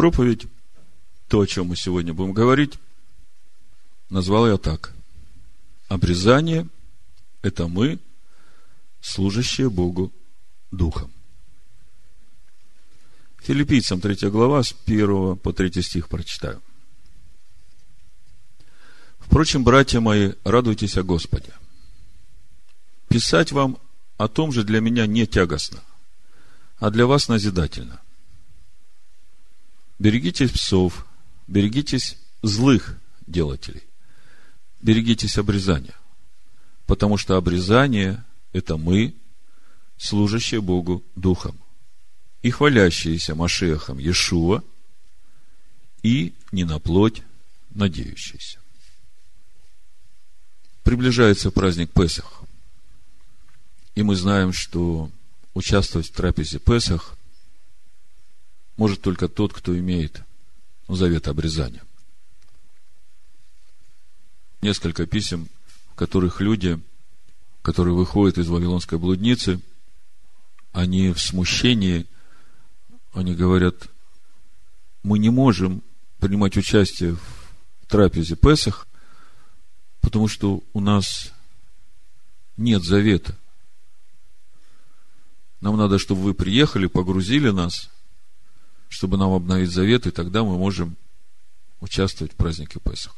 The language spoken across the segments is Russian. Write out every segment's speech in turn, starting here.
проповедь, то, о чем мы сегодня будем говорить, назвал я так. Обрезание – это мы, служащие Богу Духом. Филиппийцам 3 глава, с 1 по 3 стих прочитаю. Впрочем, братья мои, радуйтесь о Господе. Писать вам о том же для меня не тягостно, а для вас назидательно. Берегитесь псов, берегитесь злых делателей, берегитесь обрезания, потому что обрезание – это мы, служащие Богу Духом, и хвалящиеся Машехом Иешуа, и не на плоть надеющиеся. Приближается праздник Песах. И мы знаем, что участвовать в трапезе Песах может только тот, кто имеет завет обрезания. Несколько писем, в которых люди, которые выходят из Вавилонской блудницы, они в смущении, они говорят, мы не можем принимать участие в трапезе Песах, потому что у нас нет завета. Нам надо, чтобы вы приехали, погрузили нас, чтобы нам обновить завет, и тогда мы можем участвовать в празднике Песах.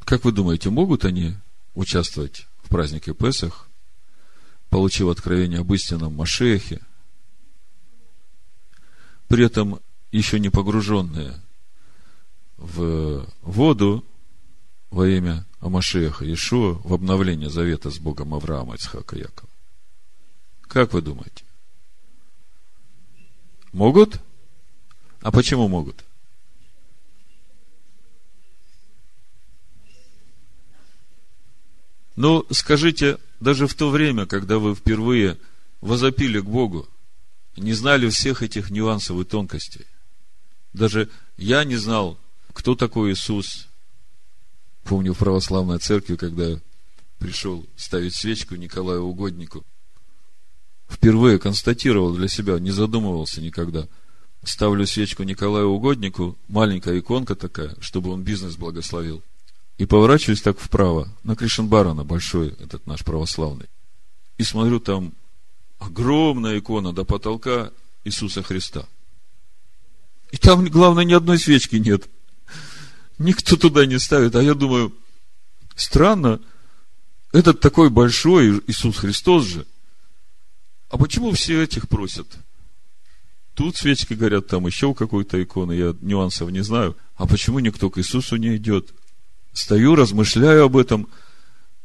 Как вы думаете, могут они участвовать в празднике Песах, получив откровение об истинном Машехе, при этом еще не погруженные в воду во имя Амашеха Иешуа в обновление завета с Богом Авраама, Ицхака, Якова. Как вы думаете? Могут? А почему могут? Ну, скажите, даже в то время, когда вы впервые возопили к Богу, не знали всех этих нюансов и тонкостей. Даже я не знал кто такой Иисус? Помню в православной церкви, когда пришел ставить свечку Николаю Угоднику, впервые констатировал для себя, не задумывался никогда. Ставлю свечку Николаю Угоднику, маленькая иконка такая, чтобы он бизнес благословил. И поворачиваюсь так вправо, на Кришенбарана, большой этот наш православный. И смотрю, там огромная икона до потолка Иисуса Христа. И там, главное, ни одной свечки нет. Никто туда не ставит. А я думаю, странно, этот такой большой Иисус Христос же. А почему все этих просят? Тут свечки горят, там еще какой-то иконы, я нюансов не знаю. А почему никто к Иисусу не идет? Стою, размышляю об этом,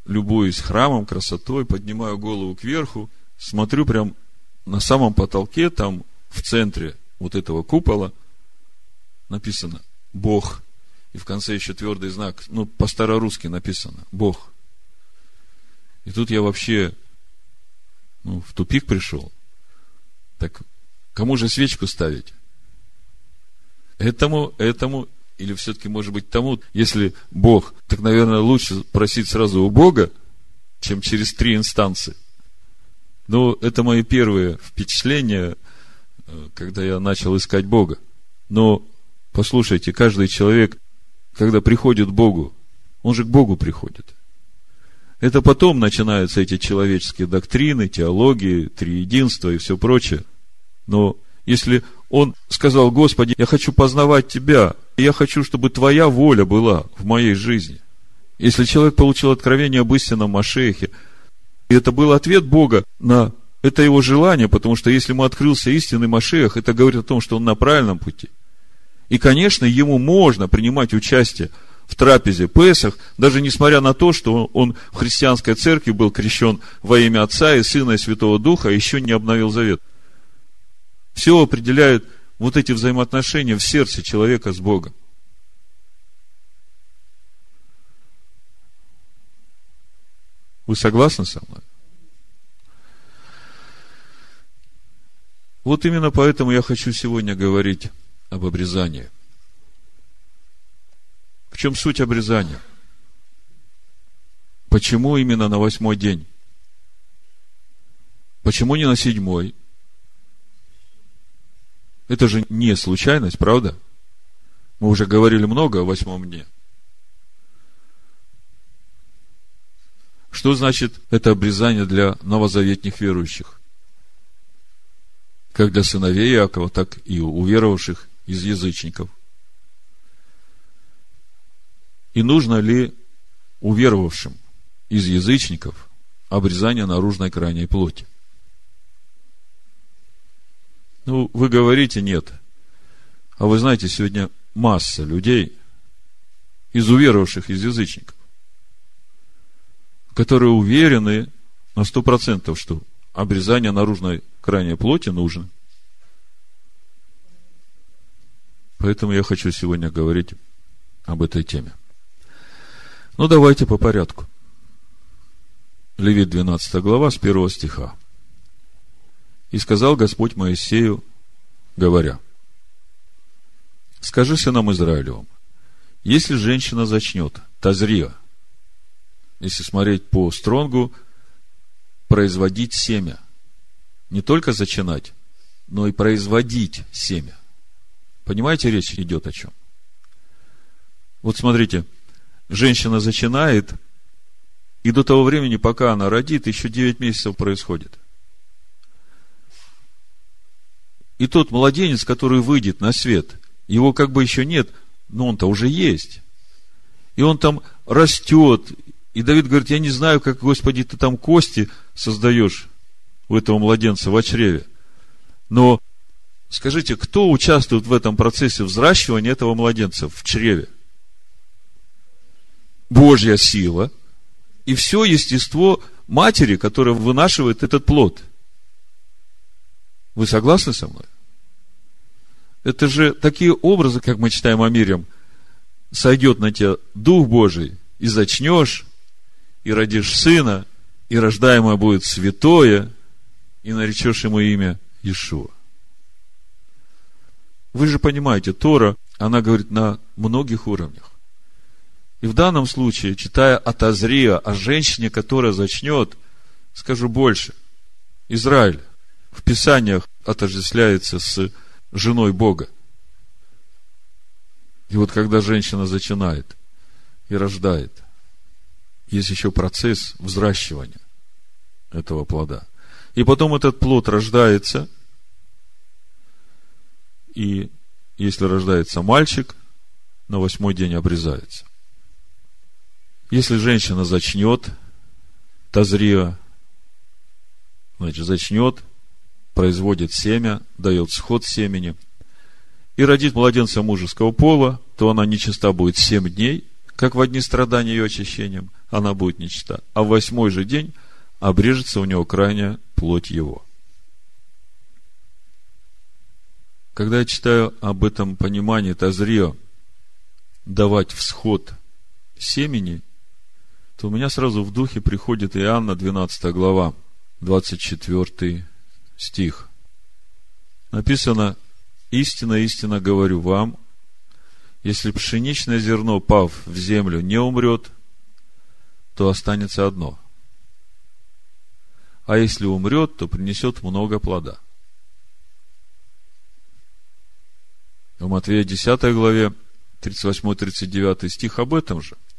любуюсь храмом, красотой, поднимаю голову кверху, смотрю прям на самом потолке, там в центре вот этого купола написано «Бог и в конце еще твердый знак, ну, по-старорусски написано, Бог. И тут я вообще, ну, в тупик пришел. Так кому же свечку ставить? Этому, этому, или все-таки, может быть, тому, если Бог, так, наверное, лучше просить сразу у Бога, чем через три инстанции. Но это мои первые впечатления, э, когда я начал искать Бога. Но послушайте, каждый человек когда приходит к Богу, он же к Богу приходит. Это потом начинаются эти человеческие доктрины, теологии, триединство и все прочее. Но если он сказал, Господи, я хочу познавать Тебя, я хочу, чтобы Твоя воля была в моей жизни. Если человек получил откровение об истинном Машехе, и это был ответ Бога на это его желание, потому что если ему открылся истинный Машех, это говорит о том, что он на правильном пути – и, конечно, ему можно принимать участие в трапезе Песах, даже несмотря на то, что он в христианской церкви был крещен во имя Отца и Сына и Святого Духа, а еще не обновил завет. Все определяет вот эти взаимоотношения в сердце человека с Богом. Вы согласны со мной? Вот именно поэтому я хочу сегодня говорить об обрезании. В чем суть обрезания? Почему именно на восьмой день? Почему не на седьмой? Это же не случайность, правда? Мы уже говорили много о восьмом дне. Что значит это обрезание для новозаветних верующих? Как для сыновей Иакова, так и у веровавших из язычников. И нужно ли уверовавшим из язычников обрезание наружной крайней плоти? Ну, вы говорите нет. А вы знаете, сегодня масса людей, из уверовавших из язычников, которые уверены на сто процентов, что обрезание наружной крайней плоти нужно. Поэтому я хочу сегодня говорить об этой теме. Ну, давайте по порядку. Левит 12 глава с 1 стиха. И сказал Господь Моисею, говоря, Скажи сынам Израилевым, если женщина зачнет, тазрия, если смотреть по стронгу, производить семя, не только зачинать, но и производить семя. Понимаете, речь идет о чем? Вот смотрите, женщина зачинает, и до того времени, пока она родит, еще 9 месяцев происходит. И тот младенец, который выйдет на свет, его как бы еще нет, но он-то уже есть. И он там растет. И Давид говорит, я не знаю, как, Господи, ты там кости создаешь у этого младенца в чреве. Но скажите, кто участвует в этом процессе взращивания этого младенца в чреве? Божья сила и все естество матери, которая вынашивает этот плод. Вы согласны со мной? Это же такие образы, как мы читаем о мире. Сойдет на тебя Дух Божий, и зачнешь, и родишь сына, и рождаемое будет святое, и наречешь ему имя Иешуа. Вы же понимаете, Тора, она говорит на многих уровнях. И в данном случае, читая от Азрия о женщине, которая зачнет, скажу больше. Израиль в Писаниях отождествляется с женой Бога. И вот когда женщина зачинает и рождает, есть еще процесс взращивания этого плода. И потом этот плод рождается, и если рождается мальчик, на восьмой день обрезается. Если женщина зачнет, тазрия, значит, зачнет, производит семя, дает сход семени, и родит младенца мужеского пола, то она нечиста будет семь дней, как в одни страдания ее очищением, она будет нечиста. А в восьмой же день обрежется у него крайняя плоть его. Когда я читаю об этом понимании Тазрио, давать всход семени, то у меня сразу в духе приходит Иоанна 12 глава, 24 стих. Написано, истинно, истинно говорю вам, если пшеничное зерно, пав в землю, не умрет, то останется одно. А если умрет, то принесет много плода. В Матвея 10 главе 38-39 стих об этом же –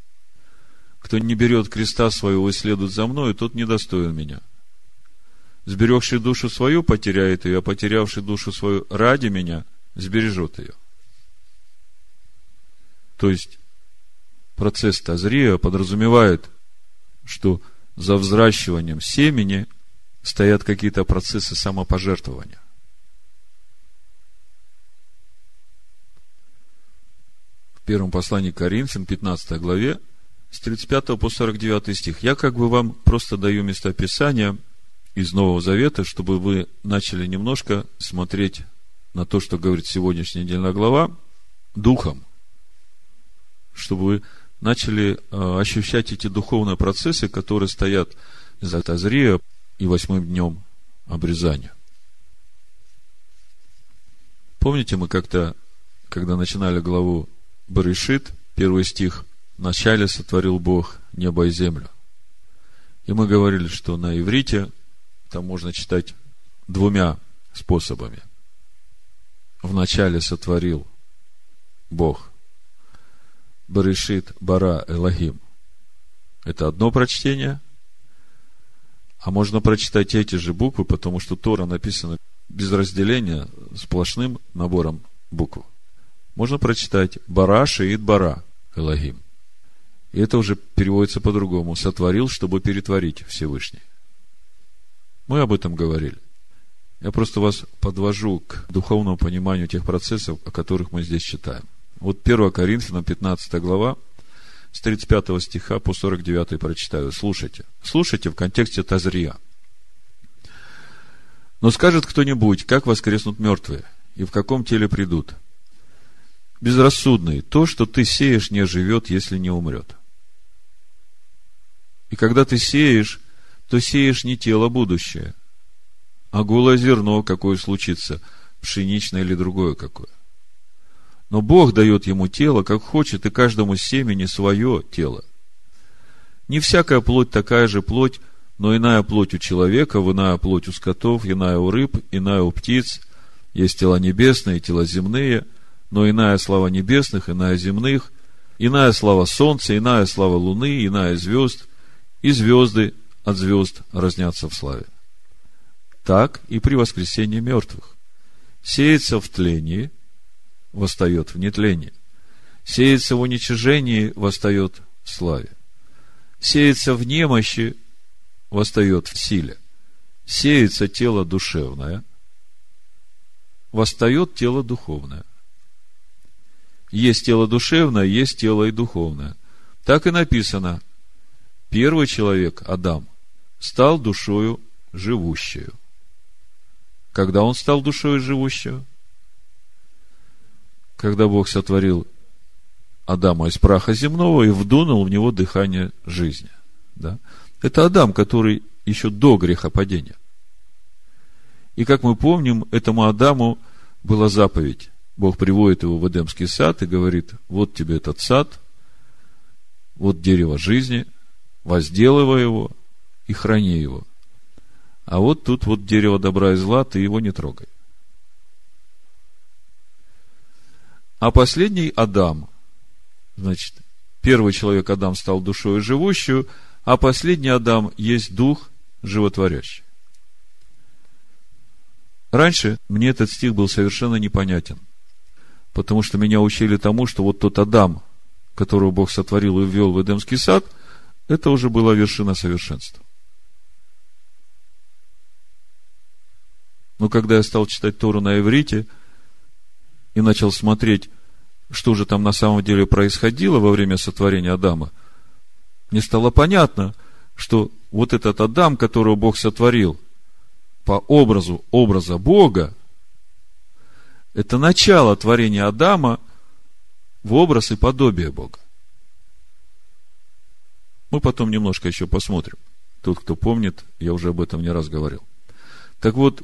кто не берет креста своего и следует за мною, тот недостоин меня. Сберегший душу свою потеряет ее, а потерявший душу свою ради меня сбережет ее. То есть, процесс Тазрия подразумевает, что за взращиванием семени стоят какие-то процессы самопожертвования. В первом послании к Коринфян, 15 главе, с 35 по 49 стих. Я как бы вам просто даю местописание из Нового Завета, чтобы вы начали немножко смотреть на то, что говорит сегодняшняя недельная глава, духом, чтобы вы начали э, ощущать эти духовные процессы, которые стоят за Тазрия и восьмым днем обрезания. Помните, мы как-то, когда начинали главу Барышит, первый стих, Вначале сотворил Бог небо и землю. И мы говорили, что на иврите там можно читать двумя способами. вначале сотворил Бог. Баришит Бара Элогим. Это одно прочтение. А можно прочитать эти же буквы, потому что Тора написана без разделения, сплошным набором букв. Можно прочитать Бара Шиит Бара Элогим. И это уже переводится по-другому. Сотворил, чтобы перетворить Всевышний. Мы об этом говорили. Я просто вас подвожу к духовному пониманию тех процессов, о которых мы здесь читаем. Вот 1 Коринфянам, 15 глава, с 35 стиха по 49 прочитаю. Слушайте. Слушайте в контексте Тазрия. Но скажет кто-нибудь, как воскреснут мертвые, и в каком теле придут. Безрассудный, то, что ты сеешь, не живет, если не умрет. И когда ты сеешь, то сеешь не тело будущее, а голое зерно, какое случится, пшеничное или другое какое. Но Бог дает ему тело, как хочет, и каждому семени свое тело. Не всякая плоть такая же плоть, но иная плоть у человека, иная плоть у скотов, иная у рыб, иная у птиц. Есть тела небесные, тела земные, но иная слава небесных, иная земных, иная слава солнца, иная слава луны, иная звезд, и звезды от звезд разнятся в славе. Так и при воскресении мертвых. Сеется в тлении, восстает в нетлении. Сеется в уничижении, восстает в славе. Сеется в немощи, восстает в силе. Сеется тело душевное, восстает тело духовное. Есть тело душевное, есть тело и духовное. Так и написано – Первый человек, Адам, стал душою живущую. Когда он стал душою живущую? Когда Бог сотворил Адама из праха земного и вдунул в него дыхание жизни. Да? Это Адам, который еще до грехопадения. И как мы помним, этому Адаму была заповедь. Бог приводит его в Эдемский сад и говорит, вот тебе этот сад, вот дерево жизни – возделывай его и храни его. А вот тут вот дерево добра и зла, ты его не трогай. А последний Адам, значит, первый человек Адам стал душой живущую, а последний Адам есть дух животворящий. Раньше мне этот стих был совершенно непонятен, потому что меня учили тому, что вот тот Адам, которого Бог сотворил и ввел в Эдемский сад – это уже была вершина совершенства. Но когда я стал читать Тору на иврите и начал смотреть, что же там на самом деле происходило во время сотворения Адама, мне стало понятно, что вот этот Адам, которого Бог сотворил по образу образа Бога, это начало творения Адама в образ и подобие Бога. Мы потом немножко еще посмотрим. Тот, кто помнит, я уже об этом не раз говорил. Так вот,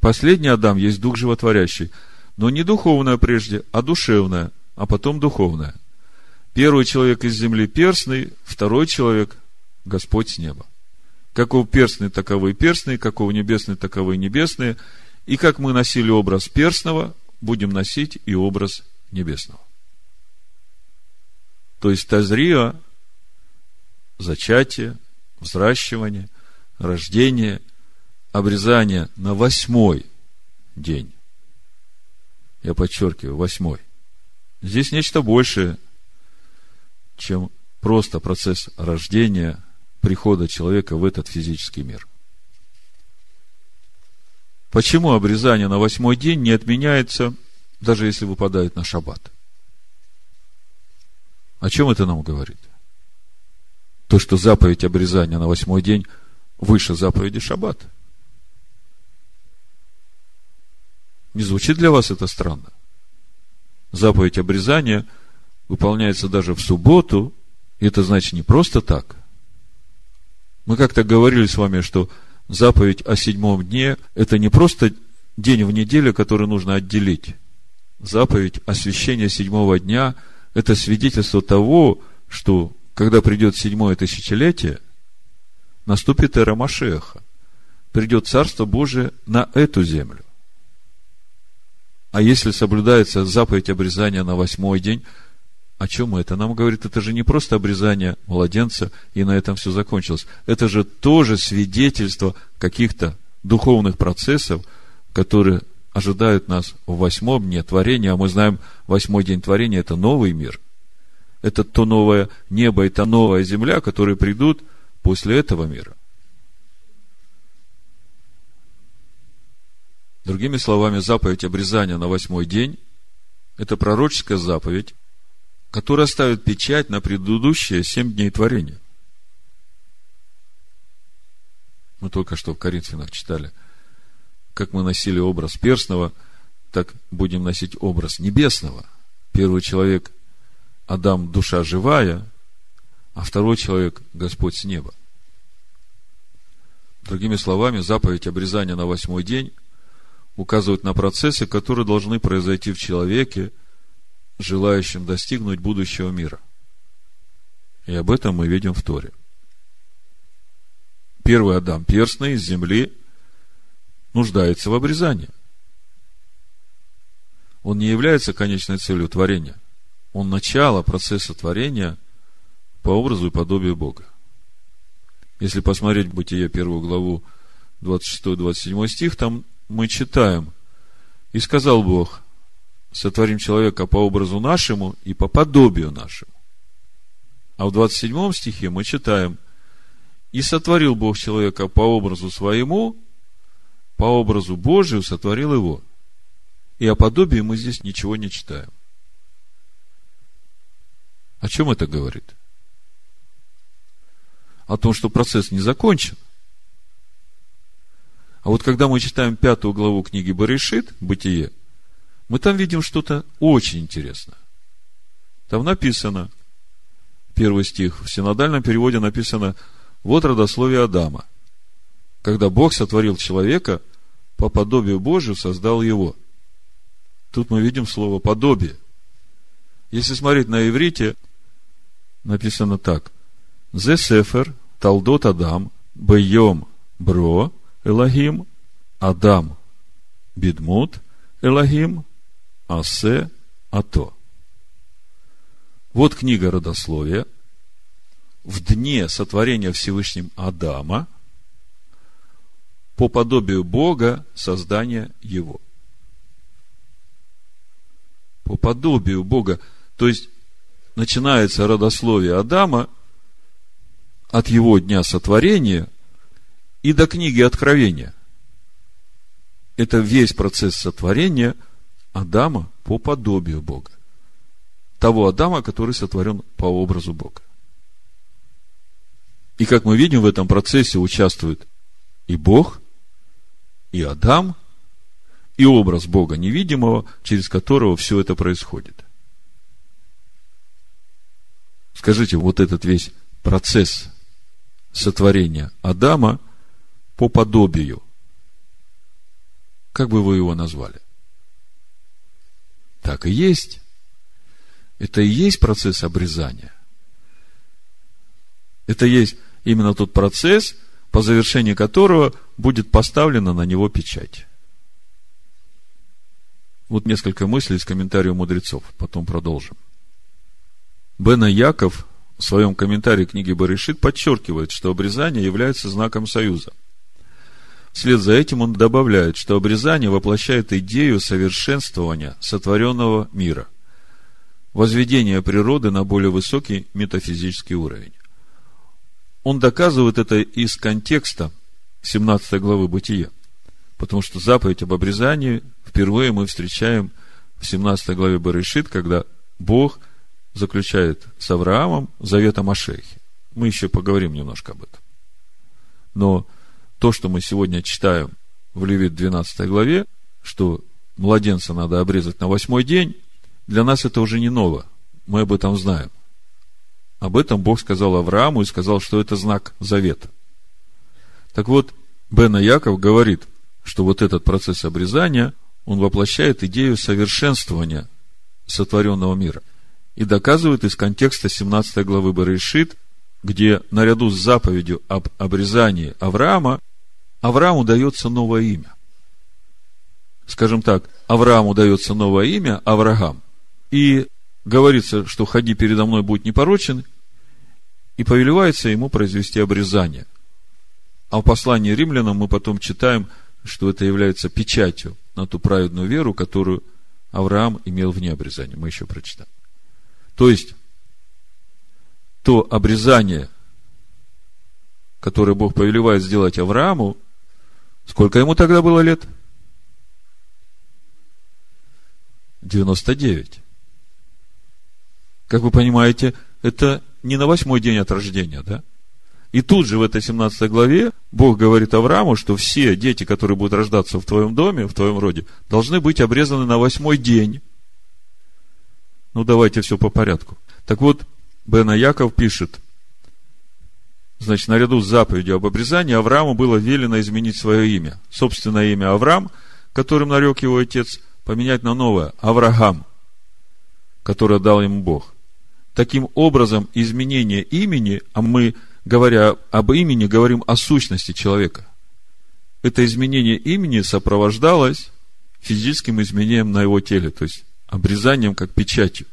последний Адам есть дух животворящий, но не духовное прежде, а душевное, а потом духовное. Первый человек из земли перстный, второй человек – Господь с неба. Каков перстный, таковы перстные, каков небесный, таковы небесные. И как мы носили образ перстного, будем носить и образ небесного. То есть Тазрия зачатие, взращивание, рождение, обрезание на восьмой день. Я подчеркиваю, восьмой. Здесь нечто большее, чем просто процесс рождения, прихода человека в этот физический мир. Почему обрезание на восьмой день не отменяется, даже если выпадает на шаббат? О чем это нам говорит? То, что заповедь обрезания на восьмой день выше заповеди шаббат. Не звучит для вас это странно? Заповедь обрезания выполняется даже в субботу, и это значит не просто так. Мы как-то говорили с вами, что заповедь о седьмом дне – это не просто день в неделю, который нужно отделить. Заповедь освящения седьмого дня – это свидетельство того, что когда придет седьмое тысячелетие, наступит эра Машеха. Придет Царство Божие на эту землю. А если соблюдается заповедь обрезания на восьмой день, о чем это нам говорит? Это же не просто обрезание младенца, и на этом все закончилось. Это же тоже свидетельство каких-то духовных процессов, которые ожидают нас в восьмом дне творения, а мы знаем, восьмой день творения – это новый мир. Это то новое небо и та новая земля, которые придут после этого мира. Другими словами, заповедь обрезания на восьмой день – это пророческая заповедь, которая ставит печать на предыдущие семь дней творения. Мы только что в Коринфянах читали, как мы носили образ перстного, так будем носить образ небесного. Первый человек – Адам – душа живая, а второй человек – Господь с неба. Другими словами, заповедь обрезания на восьмой день – указывают на процессы, которые должны произойти в человеке, желающем достигнуть будущего мира. И об этом мы видим в Торе. Первый Адам перстный из земли нуждается в обрезании. Он не является конечной целью творения. Он начало процесса творения по образу и подобию Бога. Если посмотреть Бытие первую главу 26-27 стих, там мы читаем, и сказал Бог, сотворим человека по образу нашему и по подобию нашему. А в 27 стихе мы читаем, и сотворил Бог человека по образу своему, по образу Божию сотворил его. И о подобии мы здесь ничего не читаем. О чем это говорит? О том, что процесс не закончен. А вот когда мы читаем пятую главу книги Баришит, Бытие, мы там видим что-то очень интересное. Там написано, первый стих, в синодальном переводе написано, вот родословие Адама. Когда Бог сотворил человека, по подобию Божию создал его. Тут мы видим слово подобие. Если смотреть на иврите, написано так. Зе сефер, талдот Адам, бейом бро, Элогим, Адам Бидмут Элогим, Асе Ато. Вот книга родословия. В дне сотворения Всевышним Адама по подобию Бога создания его. По подобию Бога. То есть, начинается родословие Адама от его дня сотворения и до книги Откровения. Это весь процесс сотворения Адама по подобию Бога. Того Адама, который сотворен по образу Бога. И как мы видим, в этом процессе участвует и Бог, и Адам, и образ Бога невидимого, через которого все это происходит. Скажите, вот этот весь процесс сотворения Адама по подобию. Как бы вы его назвали? Так и есть. Это и есть процесс обрезания. Это есть именно тот процесс, по завершении которого будет поставлена на него печать. Вот несколько мыслей из комментариев мудрецов, потом продолжим. Бена Яков в своем комментарии к книге Баришит подчеркивает, что обрезание является знаком союза – Вслед за этим он добавляет, что обрезание воплощает идею совершенствования сотворенного мира, возведения природы на более высокий метафизический уровень. Он доказывает это из контекста 17 главы Бытия, потому что заповедь об обрезании впервые мы встречаем в 17 главе Барышит, когда Бог заключает с Авраамом завет о Машехе. Мы еще поговорим немножко об этом. Но то, что мы сегодня читаем в Левит 12 главе, что младенца надо обрезать на восьмой день, для нас это уже не ново. Мы об этом знаем. Об этом Бог сказал Аврааму и сказал, что это знак завета. Так вот, Бена Яков говорит, что вот этот процесс обрезания, он воплощает идею совершенствования сотворенного мира. И доказывает из контекста 17 главы Барышит, где наряду с заповедью об обрезании Авраама, Аврааму дается новое имя. скажем так, Аврааму дается новое имя, Авраам, и говорится, что ходи передо мной, будь непорочен, и повелевается ему произвести обрезание. А в послании римлянам мы потом читаем, что это является печатью на ту праведную веру, которую Авраам имел вне обрезания. Мы еще прочитаем. То есть, то обрезание, которое Бог повелевает сделать Аврааму, сколько ему тогда было лет? 99. Как вы понимаете, это не на восьмой день от рождения, да? И тут же в этой 17 главе Бог говорит Аврааму, что все дети, которые будут рождаться в твоем доме, в твоем роде, должны быть обрезаны на восьмой день. Ну, давайте все по порядку. Так вот, Бена Яков пишет, значит, наряду с заповедью об обрезании Аврааму было велено изменить свое имя. Собственное имя Авраам, которым нарек его отец, поменять на новое Авраам, которое дал ему Бог. Таким образом, изменение имени, а мы говоря об имени, говорим о сущности человека. Это изменение имени сопровождалось физическим изменением на его теле, то есть обрезанием как печатью.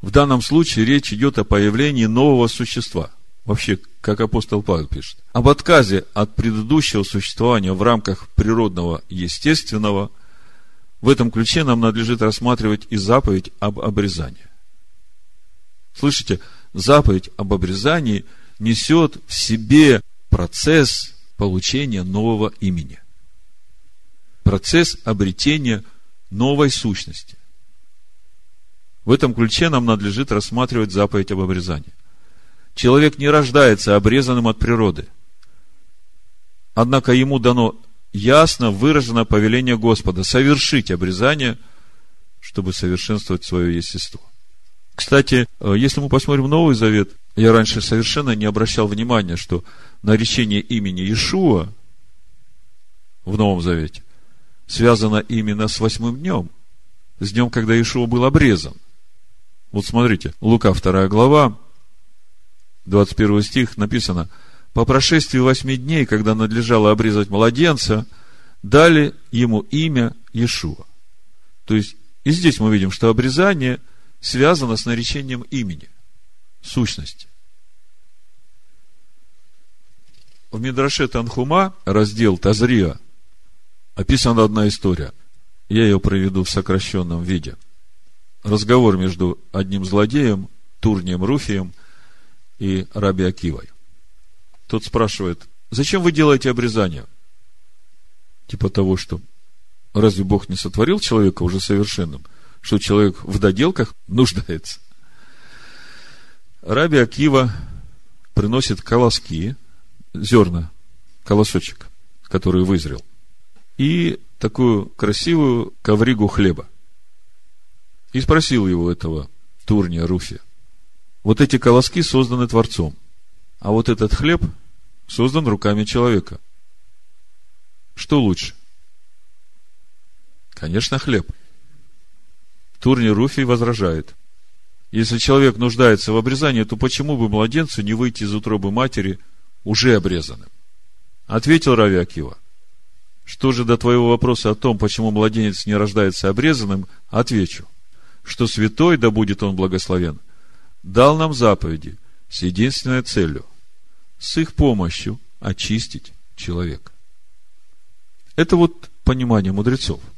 В данном случае речь идет о появлении нового существа. Вообще, как апостол Павел пишет. Об отказе от предыдущего существования в рамках природного естественного. В этом ключе нам надлежит рассматривать и заповедь об обрезании. Слышите, заповедь об обрезании несет в себе процесс получения нового имени. Процесс обретения новой сущности. В этом ключе нам надлежит рассматривать заповедь об обрезании. Человек не рождается обрезанным от природы. Однако ему дано ясно выраженное повеление Господа совершить обрезание, чтобы совершенствовать свое естество. Кстати, э, если мы посмотрим Новый Завет, я раньше совершенно не обращал внимания, что наречение имени Иешуа в Новом Завете связано именно с восьмым днем, с днем, когда Иешуа был обрезан. Вот смотрите, Лука 2 глава, 21 стих написано, по прошествии восьми дней, когда надлежало обрезать младенца, дали ему имя Иешуа. То есть, и здесь мы видим, что обрезание – связано с наречением имени, сущности. В Мидраше Танхума, раздел Тазрия, описана одна история. Я ее проведу в сокращенном виде. Разговор между одним злодеем, Турнием Руфием и Раби Акивой. Тот спрашивает, зачем вы делаете обрезание? Типа того, что разве Бог не сотворил человека уже совершенным – что человек в доделках нуждается. Раби Акива приносит колоски, зерна, колосочек, который вызрел, и такую красивую ковригу хлеба. И спросил его этого Турния Руфи. Вот эти колоски созданы Творцом, а вот этот хлеб создан руками человека. Что лучше? Конечно, хлеб. Турни Руфий возражает. Если человек нуждается в обрезании, то почему бы младенцу не выйти из утробы матери уже обрезанным? Ответил Рави Акива. Что же до твоего вопроса о том, почему младенец не рождается обрезанным, отвечу, что святой, да будет он благословен, дал нам заповеди с единственной целью – с их помощью очистить человека. Это вот понимание мудрецов –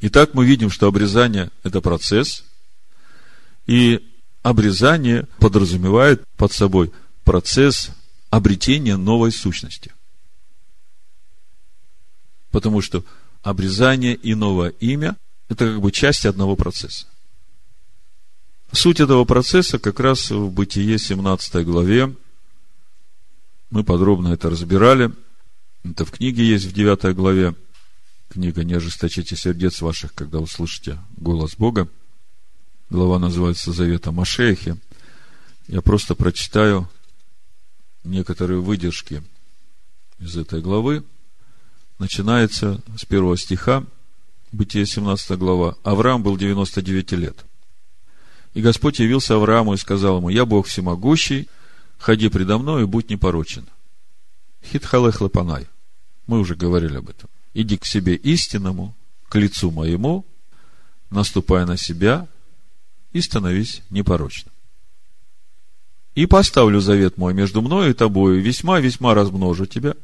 Итак, мы видим, что обрезание – это процесс, и обрезание подразумевает под собой процесс обретения новой сущности. Потому что обрезание и новое имя – это как бы часть одного процесса. Суть этого процесса как раз в Бытие 17 главе. Мы подробно это разбирали. Это в книге есть в 9 главе книга «Не ожесточите сердец ваших, когда услышите голос Бога». Глава называется «Завет о Машехе». Я просто прочитаю некоторые выдержки из этой главы. Начинается с первого стиха, Бытие 17 глава. Авраам был 99 лет. И Господь явился Аврааму и сказал ему, «Я Бог всемогущий, ходи предо мной и будь непорочен». Хитхалех лапанай. Мы уже говорили об этом. иди к себе истинному, к лицу моему, наступая на себя и становись непорочным. И поставлю завет мой между мною и тобою, весьма-весьма размножу тебя.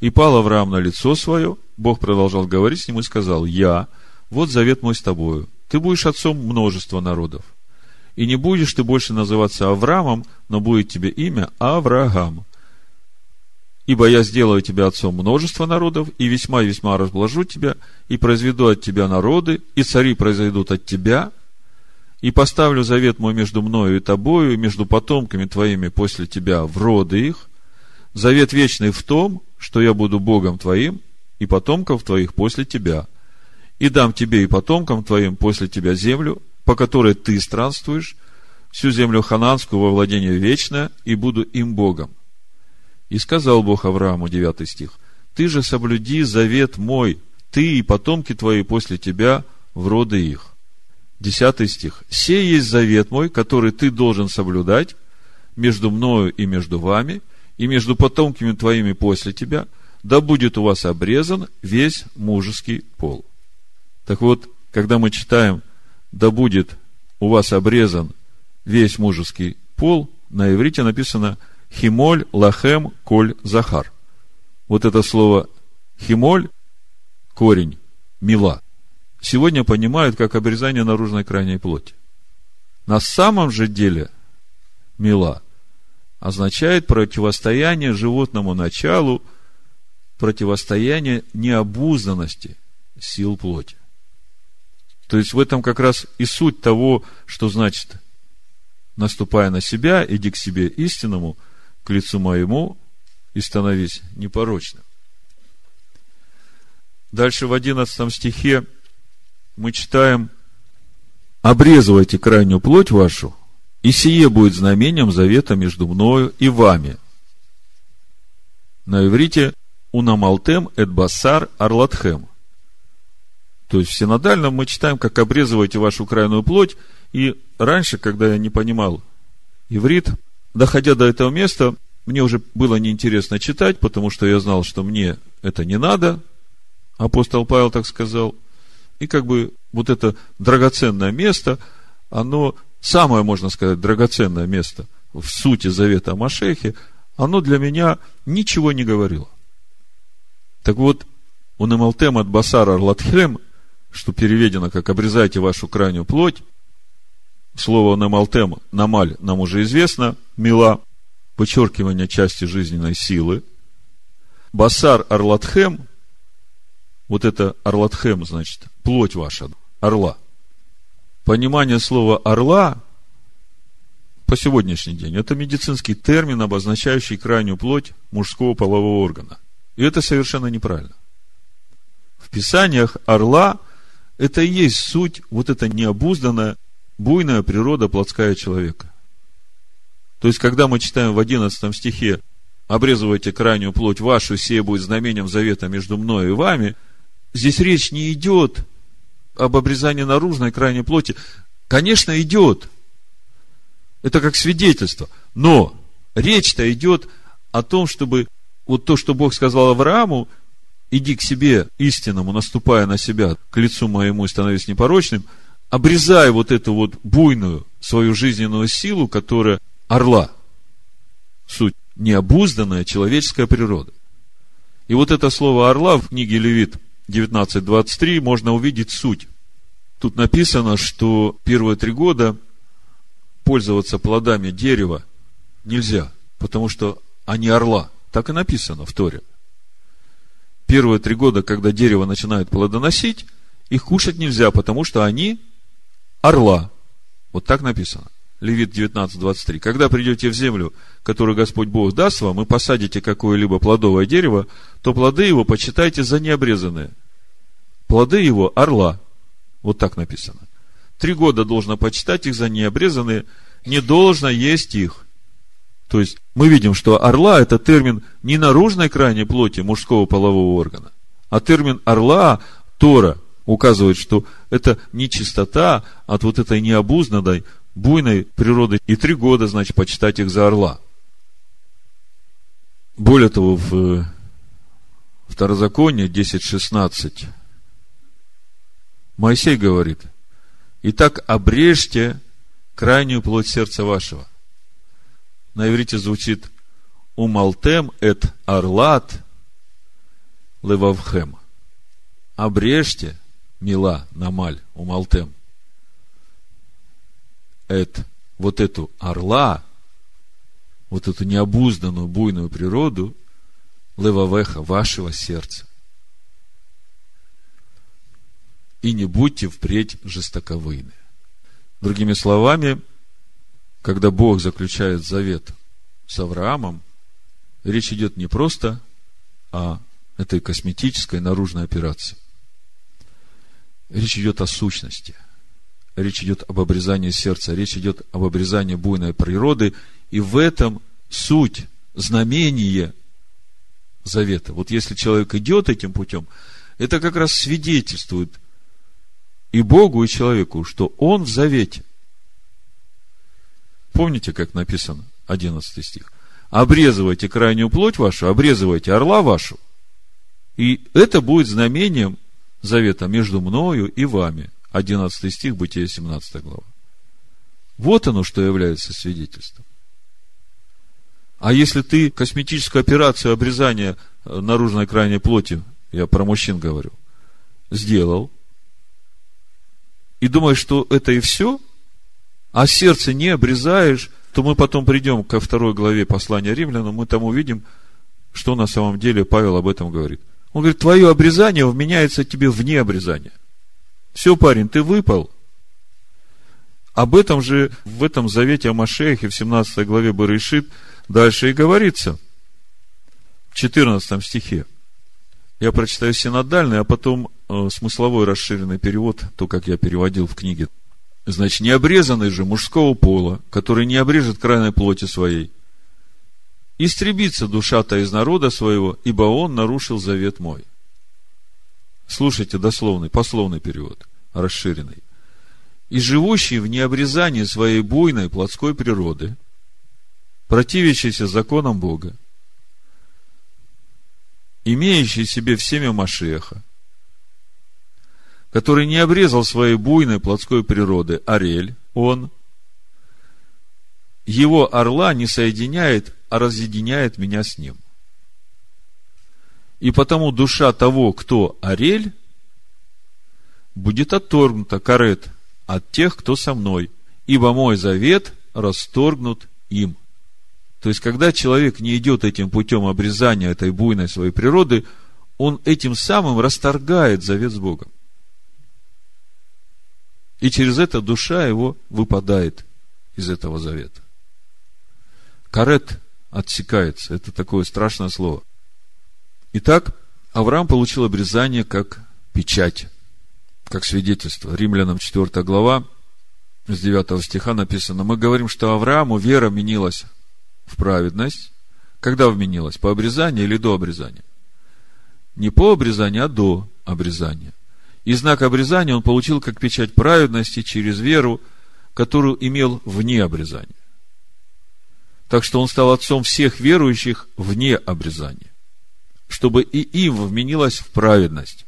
И пал Авраам на лицо свое, Бог продолжал говорить с ним и сказал, я, вот завет мой с тобою, ты будешь отцом множества народов. И не будешь ты больше называться Авраамом, но будет тебе имя Авраам. Ибо я сделаю тебя отцом множества народов, и весьма и весьма разблажу тебя, и произведу от тебя народы, и цари произойдут от тебя, и поставлю завет мой между мною и тобою, и между потомками твоими после тебя в роды их. Завет вечный в том, что я буду Богом твоим, и потомков твоих после тебя. И дам тебе и потомкам твоим после тебя землю, по которой ты странствуешь, всю землю хананскую во владение вечное, и буду им Богом. И сказал Бог Аврааму, 9 стих, ты же соблюди завет мой, ты и потомки твои после тебя в роды их. Десятый стих. «Сей есть завет мой, который ты должен соблюдать между мною и между вами, и между потомками твоими после тебя, да будет у вас обрезан весь мужеский пол». Так вот, когда мы читаем «да будет у вас обрезан весь мужеский пол», на иврите написано «химоль лахем коль захар». Вот это слово «химоль» – корень, мила – сегодня понимают как обрезание наружной крайней плоти. На самом же деле мила означает противостояние животному началу, противостояние необузданности сил плоти. То есть в этом как раз и суть того, что значит, наступая на себя, иди к себе истинному, к лицу моему и становись непорочным. Дальше в одиннадцатом стихе мы читаем, обрезывайте крайнюю плоть вашу, и сие будет знамением завета между мною и вами. На иврите унамалтем эт басар арлатхем. То есть в синодальном мы читаем, как обрезывайте вашу крайнюю плоть. И раньше, когда я не понимал иврит, доходя до этого места, мне уже было неинтересно читать, потому что я знал, что мне это не надо. Апостол Павел так сказал – и как бы вот это драгоценное место, оно самое, можно сказать, драгоценное место в сути завета о Машехе, оно для меня ничего не говорило. Так вот, у Немалтем от Басара Латхем, что переведено как «обрезайте вашу крайнюю плоть», слово Немалтем, Намаль, нам уже известно, мила, вычеркивание части жизненной силы. Басар Арлатхем, вот это Арлатхем, значит, плоть ваша, орла. Понимание слова орла по сегодняшний день это медицинский термин, обозначающий крайнюю плоть мужского полового органа. И это совершенно неправильно. В Писаниях орла это и есть суть, вот эта необузданная, буйная природа плотская человека. То есть, когда мы читаем в 11 стихе «Обрезывайте крайнюю плоть вашу, сие будет знамением завета между мной и вами», здесь речь не идет об обрезании наружной крайней плоти, конечно, идет. Это как свидетельство. Но речь-то идет о том, чтобы вот то, что Бог сказал Аврааму, иди к себе истинному, наступая на себя, к лицу моему и становись непорочным, обрезая вот эту вот буйную свою жизненную силу, которая орла. Суть необузданная человеческая природа. И вот это слово орла в книге Левит 19.23 можно увидеть суть. Тут написано, что первые три года пользоваться плодами дерева нельзя, потому что они орла. Так и написано в Торе. Первые три года, когда дерево начинает плодоносить, их кушать нельзя, потому что они орла. Вот так написано. Левит 19, 23. Когда придете в землю, которую Господь Бог даст вам, и посадите какое-либо плодовое дерево, то плоды его почитайте за необрезанные. Плоды его – орла. Вот так написано. Три года должно почитать их за необрезанные, не должно есть их. То есть, мы видим, что орла – это термин не наружной крайней плоти мужского полового органа, а термин орла, Тора, указывает, что это не чистота от вот этой необузнанной, буйной природы. И три года, значит, почитать их за орла. Более того, в Второзаконие 10.16. Моисей говорит, «Итак, обрежьте крайнюю плоть сердца вашего». На иврите звучит «Умалтем эт арлат левавхем». Обрежьте, мила, намаль, умалтем. Эт, вот эту орла, вот эту необузданную, буйную природу, левавеха, вашего сердца. И не будьте впредь жестоковыйны. Другими словами, когда Бог заключает завет с Авраамом, речь идет не просто о этой косметической наружной операции. Речь идет о сущности. Речь идет об обрезании сердца. Речь идет об обрезании буйной природы. И в этом суть, знамение завета. Вот если человек идет этим путем, это как раз свидетельствует и Богу, и человеку, что он в завете. Помните, как написано, 11 стих? Обрезывайте крайнюю плоть вашу, обрезывайте орла вашу. И это будет знамением завета между мною и вами. 11 стих, Бытие 17 глава. Вот оно, что является свидетельством. А если ты косметическую операцию обрезания э, наружной крайней плоти, я про мужчин говорю, сделал, и думаешь, что это и все, а сердце не обрезаешь, то мы потом придем ко второй главе послания римлянам, мы там увидим, что на самом деле Павел об этом говорит. Он говорит, твое обрезание вменяется тебе вне обрезания. Все, парень, ты выпал. Об этом же в этом завете о Машехе в 17 главе Барышит дальше и говорится. В 14 стихе. Я прочитаю синодальный, а потом э, смысловой расширенный перевод, то, как я переводил в книге. Значит, необрезанный же мужского пола, который не обрежет крайней плоти своей, истребится душа-то из народа своего, ибо он нарушил завет мой. Слушайте дословный, пословный перевод, расширенный. И живущий в необрезании своей буйной плотской природы, противящийся законам Бога, имеющий себе в семя Машеха, который не обрезал своей буйной плотской природы, Арель, он, его орла не соединяет, а разъединяет меня с ним. И потому душа того, кто Арель, будет отторгнута, карет, от тех, кто со мной, ибо мой завет расторгнут им. То есть, когда человек не идет этим путем обрезания этой буйной своей природы, он этим самым расторгает завет с Богом. И через это душа его выпадает из этого завета. Карет отсекается. Это такое страшное слово. Итак, Авраам получил обрезание как печать, как свидетельство. Римлянам 4 глава, с 9 стиха написано, мы говорим, что Аврааму вера менилась в праведность. Когда вменилась? По обрезанию или до обрезания? Не по обрезанию, а до обрезания. И знак обрезания он получил как печать праведности через веру, которую имел вне обрезания. Так что он стал отцом всех верующих вне обрезания, чтобы и им вменилось в праведность.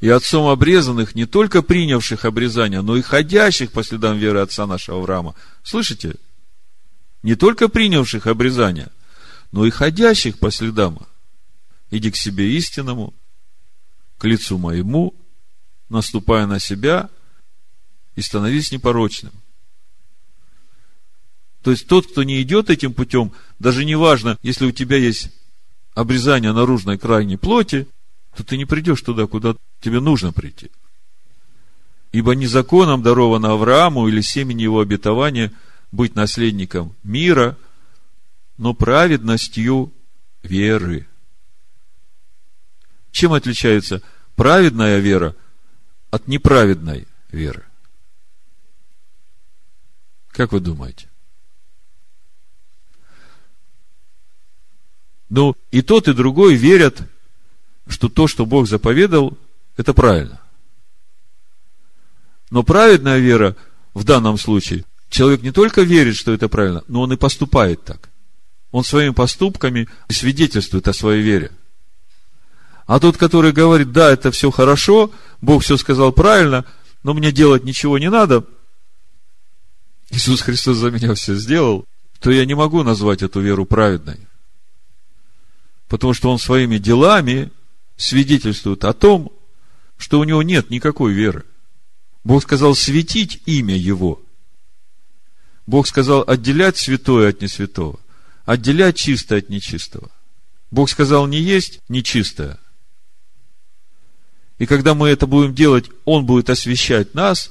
И отцом обрезанных, не только принявших обрезание, но и ходящих по следам веры отца нашего Авраама. Слышите? Не только принявших обрезание, но и ходящих по следам. Иди к себе истинному, к лицу моему, наступая на себя, и становись непорочным. То есть тот, кто не идет этим путем, даже не важно, если у тебя есть обрезание наружной крайней плоти, то ты не придешь туда, куда тебе нужно прийти. Ибо не законом даровано Аврааму или семени его обетования быть наследником мира, но праведностью веры. Чем отличается праведная вера от неправедной веры? Как вы думаете? Ну, и тот, и другой верят, что то, что Бог заповедал, это правильно. Но праведная вера в данном случае, человек не только верит, что это правильно, но он и поступает так. Он своими поступками свидетельствует о своей вере. А тот, который говорит, да, это все хорошо, Бог все сказал правильно, но мне делать ничего не надо, Иисус Христос за меня все сделал, то я не могу назвать эту веру праведной. Потому что он своими делами свидетельствует о том, что у него нет никакой веры. Бог сказал светить имя Его. Бог сказал отделять святое от несвятого, отделять чистое от нечистого. Бог сказал не есть нечистое – и когда мы это будем делать, Он будет освещать нас.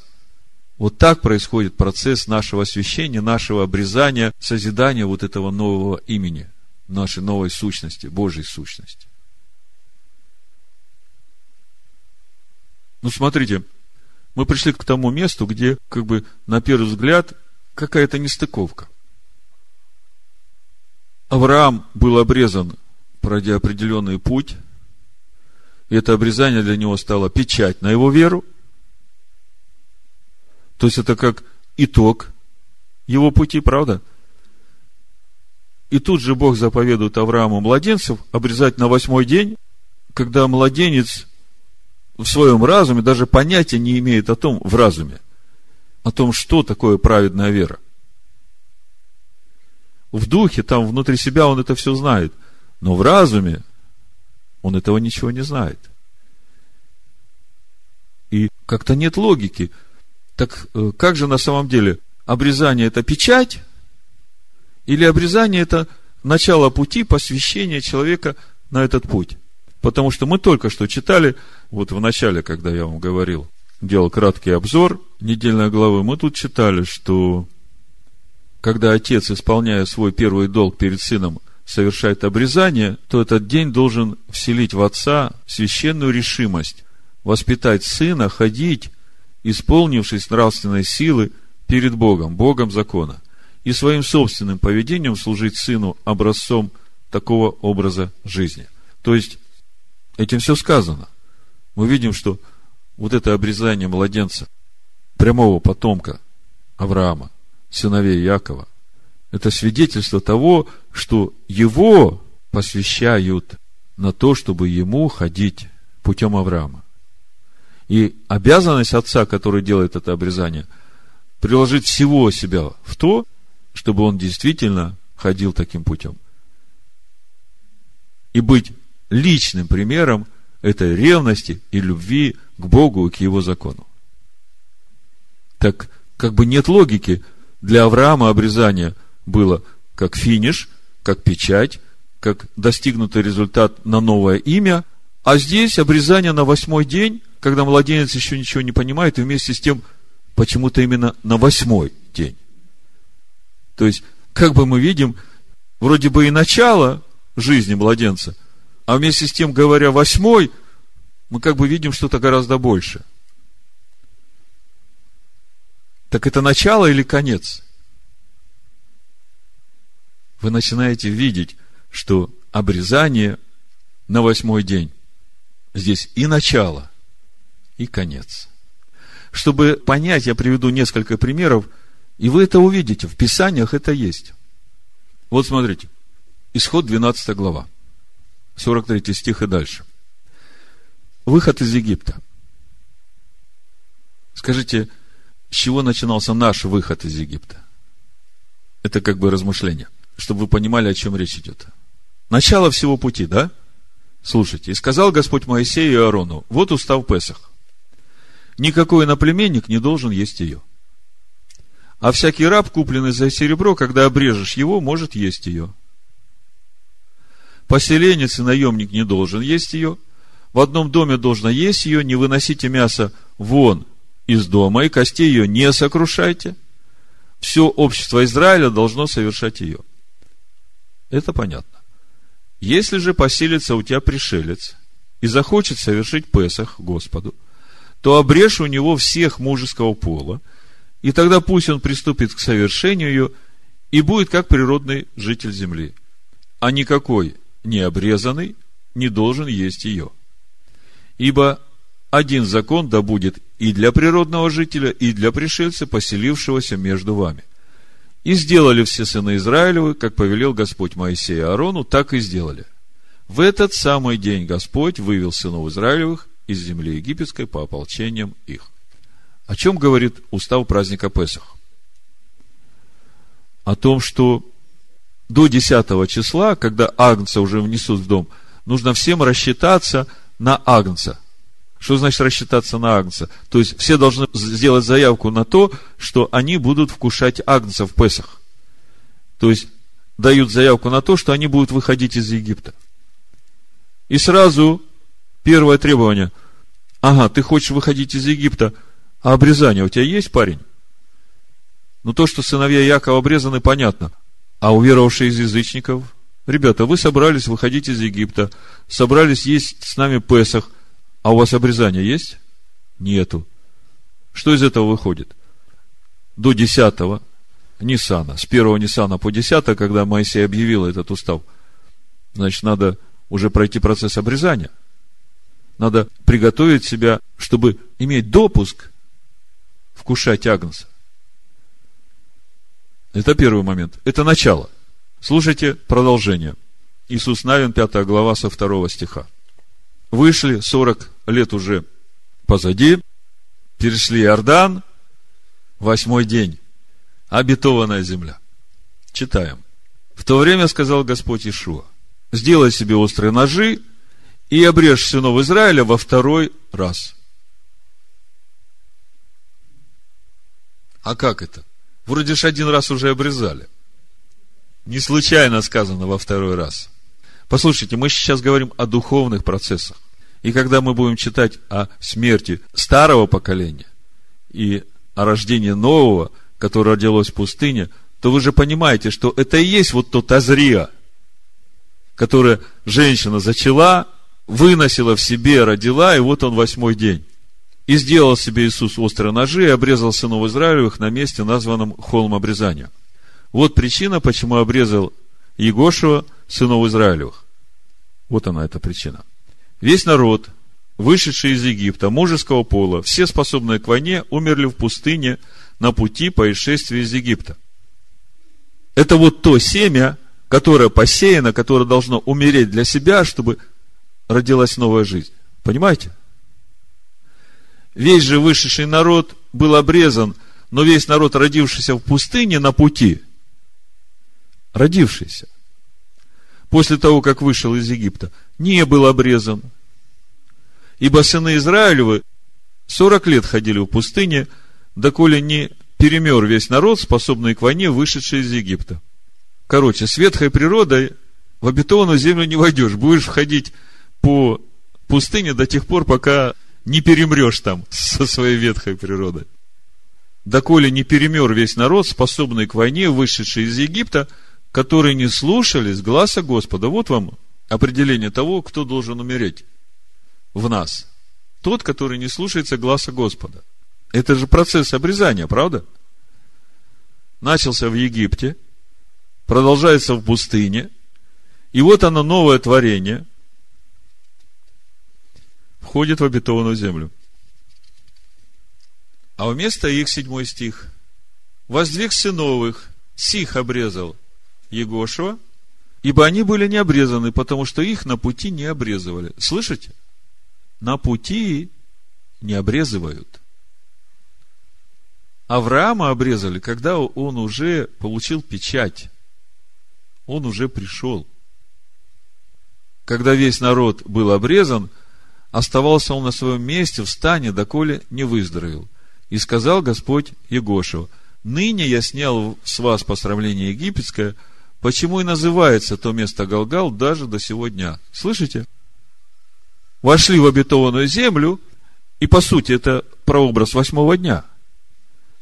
Вот так происходит процесс нашего освящения, нашего обрезания, созидания вот этого нового имени, нашей новой сущности, Божьей сущности. Ну, смотрите, мы пришли к тому месту, где, как бы, на первый взгляд, какая-то нестыковка. Авраам был обрезан, пройдя определенный путь – и это обрезание для него стало печать на его веру. То есть это как итог его пути, правда? И тут же Бог заповедует Аврааму младенцев обрезать на восьмой день, когда младенец в своем разуме даже понятия не имеет о том, в разуме, о том, что такое праведная вера. В духе, там внутри себя он это все знает, но в разуме он этого ничего не знает. И как-то нет логики. Так э, как же на самом деле? Обрезание это печать? Или обрезание это начало пути посвящения человека на этот путь? Потому что мы только что читали, вот в начале, когда я вам говорил, делал краткий обзор недельной главы, мы тут читали, что когда отец, исполняя свой первый долг перед сыном, совершает обрезание, то этот день должен вселить в отца священную решимость воспитать сына, ходить, исполнившись нравственной силы перед Богом, Богом закона, и своим собственным поведением служить сыну образцом такого образа жизни. То есть, этим все сказано. Мы видим, что вот это обрезание младенца, прямого потомка Авраама, сыновей Якова, это свидетельство того, что его посвящают на то, чтобы ему ходить путем Авраама. И обязанность отца, который делает это обрезание, приложить всего себя в то, чтобы он действительно ходил таким путем. И быть личным примером этой ревности и любви к Богу и к Его закону. Так как бы нет логики для Авраама обрезания – было как финиш, как печать, как достигнутый результат на новое имя, а здесь обрезание на восьмой день, когда младенец еще ничего не понимает, и вместе с тем почему-то именно на восьмой день. То есть, как бы мы видим, вроде бы и начало жизни младенца, а вместе с тем, говоря восьмой, мы как бы видим что-то гораздо больше. Так это начало или конец? вы начинаете видеть, что обрезание на восьмой день здесь и начало, и конец. Чтобы понять, я приведу несколько примеров, и вы это увидите, в Писаниях это есть. Вот смотрите, исход 12 глава, 43 стих и дальше. Выход из Египта. Скажите, с чего начинался наш выход из Египта? Это как бы размышление – чтобы вы понимали, о чем речь идет. Начало всего пути, да? Слушайте, и сказал Господь Моисею и Аарону, вот устав Песах. Никакой иноплеменник не должен есть ее. А всякий раб, купленный за серебро, когда обрежешь его, может есть ее. Поселенец и наемник не должен есть ее. В одном доме должно есть ее, не выносите мясо вон из дома, и костей ее не сокрушайте. Все общество Израиля должно совершать ее. Это понятно. Если же поселится у тебя пришелец и захочет совершить Песах Господу, то обрежь у него всех мужеского пола, и тогда пусть он приступит к совершению ее и будет как природный житель земли. А никакой необрезанный не должен есть ее. Ибо один закон да будет и для природного жителя, и для пришельца, поселившегося между вами. И сделали все сыны Израилевы, как повелел Господь Моисея Аарону, так и сделали. В этот самый день Господь вывел сынов Израилевых из земли египетской по ополчениям их. О чем говорит устав праздника Песах? О том, что до 10 числа, когда агнца уже внесут в дом, нужно всем рассчитаться на агнца. Что значит рассчитаться на агнца? То есть все должны сделать заявку на то, что они будут вкушать агнца в Песах. То есть дают заявку на то, что они будут выходить из Египта. И сразу первое требование. Ага, ты хочешь выходить из Египта, а обрезание у тебя есть, парень? Ну, то, что сыновья Якова обрезаны, понятно. А уверовавшие из язычников? Ребята, вы собрались выходить из Египта, собрались есть с нами Песах, а у вас обрезание есть? Нету. Что из этого выходит? До десятого Нисана, с первого Нисана по десятое, когда Моисей объявил этот устав, значит, надо уже пройти процесс обрезания. Надо приготовить себя, чтобы иметь допуск вкушать агнца. Это первый момент. Это начало. Слушайте продолжение. Иисус Навин, 5 глава, со 2 стиха. Вышли, 40 лет уже позади, перешли Иордан, восьмой день, обетованная земля. Читаем. В то время сказал Господь Ишуа, сделай себе острые ножи и обрежь сынов Израиля во второй раз. А как это? Вроде ж один раз уже обрезали. Не случайно сказано во второй раз. Послушайте, мы сейчас говорим о духовных процессах. И когда мы будем читать о смерти старого поколения и о рождении нового, которое родилось в пустыне, то вы же понимаете, что это и есть вот тот Азрия, которое женщина зачала, выносила в себе, родила, и вот он восьмой день. И сделал себе Иисус острые ножи и обрезал сынов Израилевых на месте, названном холм обрезания. Вот причина, почему обрезал Егошева сынов Израилевых. Вот она, эта причина. Весь народ, вышедший из Египта, мужеского пола, все способные к войне, умерли в пустыне на пути по исшествию из Египта. Это вот то семя, которое посеяно, которое должно умереть для себя, чтобы родилась новая жизнь. Понимаете? Весь же вышедший народ был обрезан, но весь народ, родившийся в пустыне на пути, родившийся, после того, как вышел из Египта, не был обрезан. Ибо сыны Израилевы 40 лет ходили в пустыне, доколе не перемер весь народ, способный к войне, вышедший из Египта. Короче, с ветхой природой в обетованную землю не войдешь. Будешь входить по пустыне до тех пор, пока не перемрешь там со своей ветхой природой. Доколе не перемер весь народ, способный к войне, вышедший из Египта, которые не слушались гласа Господа. Вот вам определение того, кто должен умереть в нас. Тот, который не слушается гласа Господа. Это же процесс обрезания, правда? Начался в Египте, продолжается в пустыне, и вот оно новое творение, входит в обетованную землю. А вместо их седьмой стих. Воздвиг сыновых, сих обрезал Егошева, ибо они были не обрезаны, потому что их на пути не обрезывали. Слышите? На пути не обрезывают. Авраама обрезали, когда он уже получил печать. Он уже пришел. Когда весь народ был обрезан, оставался он на своем месте в стане, доколе не выздоровел. И сказал Господь Егошеву, ныне я снял с вас посрамление египетское, почему и называется то место Галгал даже до сего дня. Слышите? Вошли в обетованную землю, и по сути это прообраз восьмого дня,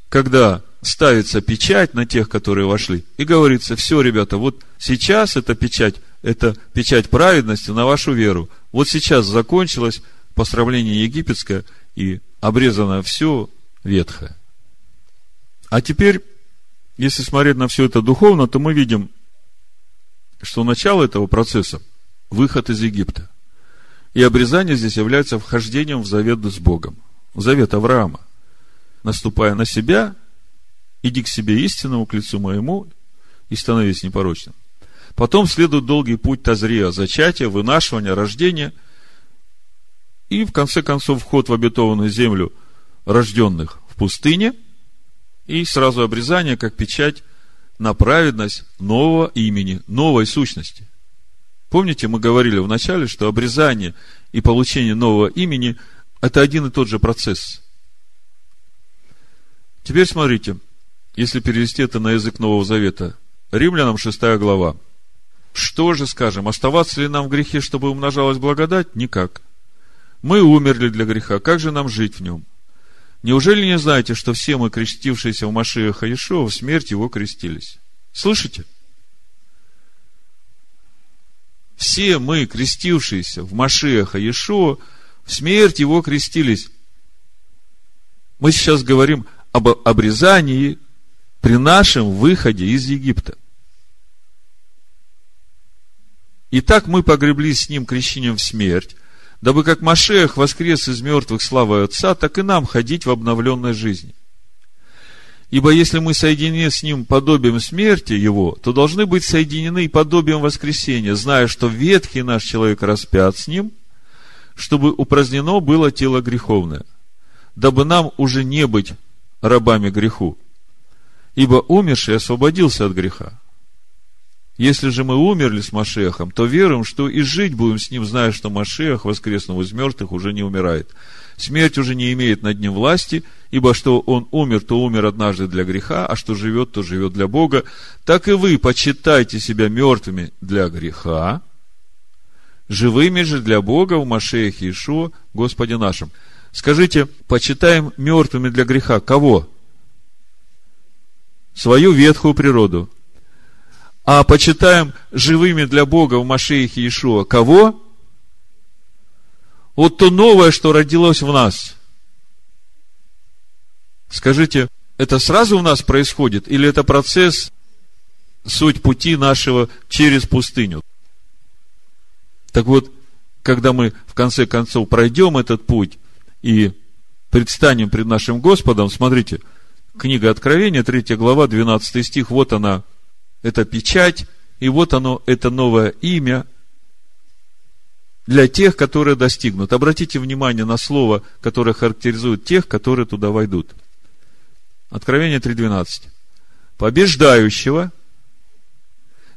когда ставится печать на тех, которые вошли, и говорится, все, ребята, вот сейчас эта печать, это печать праведности на вашу веру. Вот сейчас закончилось посрамление египетское, и обрезано все ветхое. А теперь, если смотреть на все это духовно, то мы видим, что начало этого процесса – выход из Египта. И обрезание здесь является вхождением в завет с Богом, в завет Авраама. Наступая на себя, иди к себе истинному, к лицу моему, и становись непорочным. Потом следует долгий путь Тазрия, зачатия, вынашивания, рождения. И, в конце концов, вход в обетованную землю рожденных в пустыне. И сразу обрезание, как печать на праведность нового имени, новой сущности. Помните, мы говорили в начале, что обрезание и получение нового имени – это один и тот же процесс. Теперь смотрите, если перевести это на язык Нового Завета, Римлянам 6 глава. Что же скажем, оставаться ли нам в грехе, чтобы умножалась благодать? Никак. Мы умерли для греха, как же нам жить в нем? Неужели не знаете, что все мы, крестившиеся в Машиаха Иешуа, в смерть его крестились? Слышите? Все мы, крестившиеся в Машиаха Иешуа, в смерть его крестились. Мы сейчас говорим об обрезании при нашем выходе из Египта. Итак, мы погреблись с ним крещением в смерть, дабы как Машех воскрес из мертвых славой Отца, так и нам ходить в обновленной жизни. Ибо если мы соединены с Ним подобием смерти Его, то должны быть соединены и подобием воскресения, зная, что ветхий наш человек распят с Ним, чтобы упразднено было тело греховное, дабы нам уже не быть рабами греху. Ибо умерший освободился от греха. Если же мы умерли с Машехом, то веруем, что и жить будем с ним, зная, что Машех, воскреснув из мертвых, уже не умирает. Смерть уже не имеет над ним власти, ибо что он умер, то умер однажды для греха, а что живет, то живет для Бога. Так и вы почитайте себя мертвыми для греха, живыми же для Бога в Машехе Ишуа, Господе нашим. Скажите, почитаем мертвыми для греха кого? Свою ветхую природу. А почитаем живыми для Бога в Машеихе Иешуа кого? Вот то новое, что родилось в нас. Скажите, это сразу у нас происходит, или это процесс, суть пути нашего через пустыню? Так вот, когда мы в конце концов пройдем этот путь, и предстанем пред нашим Господом, смотрите, книга Откровения, 3 глава, 12 стих, вот она, это печать, и вот оно, это новое имя для тех, которые достигнут. Обратите внимание на слово, которое характеризует тех, которые туда войдут. Откровение 3.12. Побеждающего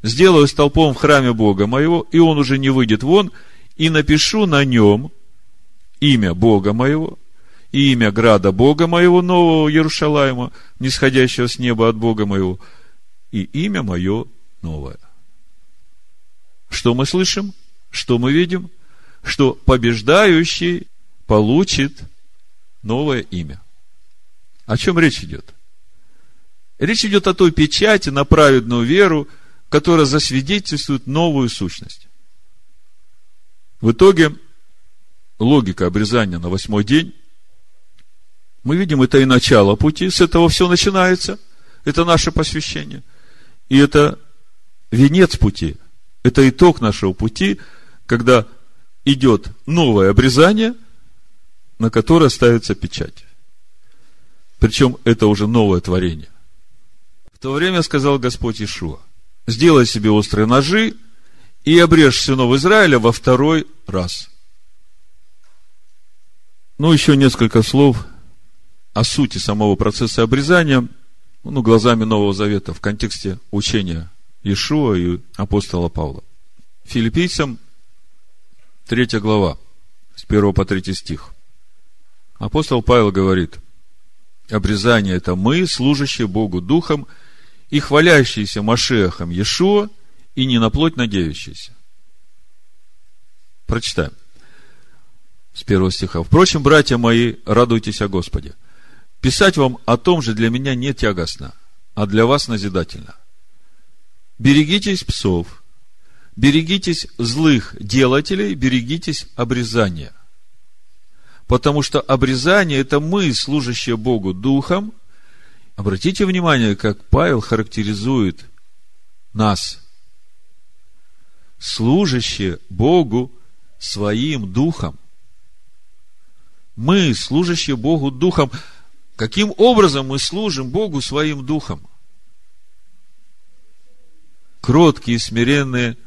сделаю столпом в храме Бога моего, и он уже не выйдет вон, и напишу на нем имя Бога моего, и имя града Бога моего, нового Иерушалайма, нисходящего с неба от Бога моего, и имя мое новое. Что мы слышим? Что мы видим? Что побеждающий получит новое имя. О чем речь идет? Речь идет о той печати на праведную веру, которая засвидетельствует новую сущность. В итоге логика обрезания на восьмой день, мы видим, это и начало пути, с этого все начинается. Это наше посвящение. И это венец пути. Это итог нашего пути, когда идет новое обрезание, на которое ставится печать. Причем это уже новое творение. В то время сказал Господь Ишуа, сделай себе острые ножи и обрежь сынов Израиля во второй раз. Ну, еще несколько слов о сути самого процесса обрезания, ну, глазами Нового Завета в контексте учения Иешуа и апостола Павла. Филиппийцам 3 глава, с 1 по 3 стих. Апостол Павел говорит, обрезание это мы, служащие Богу Духом и хвалящиеся Машехом Иешуа и не на плоть надеющиеся. Прочитаем с первого стиха. Впрочем, братья мои, радуйтесь о Господе. Писать вам о том же для меня не тягостно, а для вас назидательно. Берегитесь псов, берегитесь злых делателей, берегитесь обрезания. Потому что обрезание – это мы, служащие Богу Духом. Обратите внимание, как Павел характеризует нас. Служащие Богу своим Духом – мы, служащие Богу Духом, каким образом мы служим Богу своим Духом? кроткие, смиренные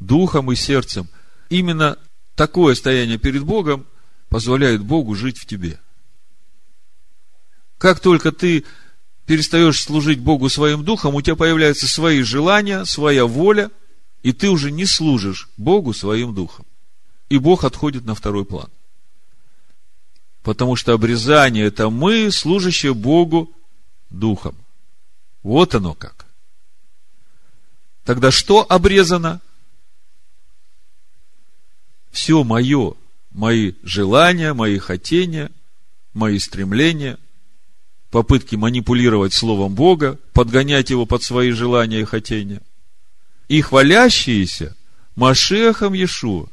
духом и сердцем. Именно такое стояние перед Богом позволяет Богу жить в тебе. Как только ты перестаешь служить Богу своим духом, у тебя появляются свои желания, своя воля, и ты уже не служишь Богу своим духом. И Бог отходит на второй план. Потому что обрезание – это мы, служащие Богу духом. Вот оно как. Тогда что обрезано? Все мое, мои желания, мои хотения, мои стремления, попытки манипулировать Словом Бога, подгонять его под свои желания и хотения. И хвалящиеся Машехом Иешуа.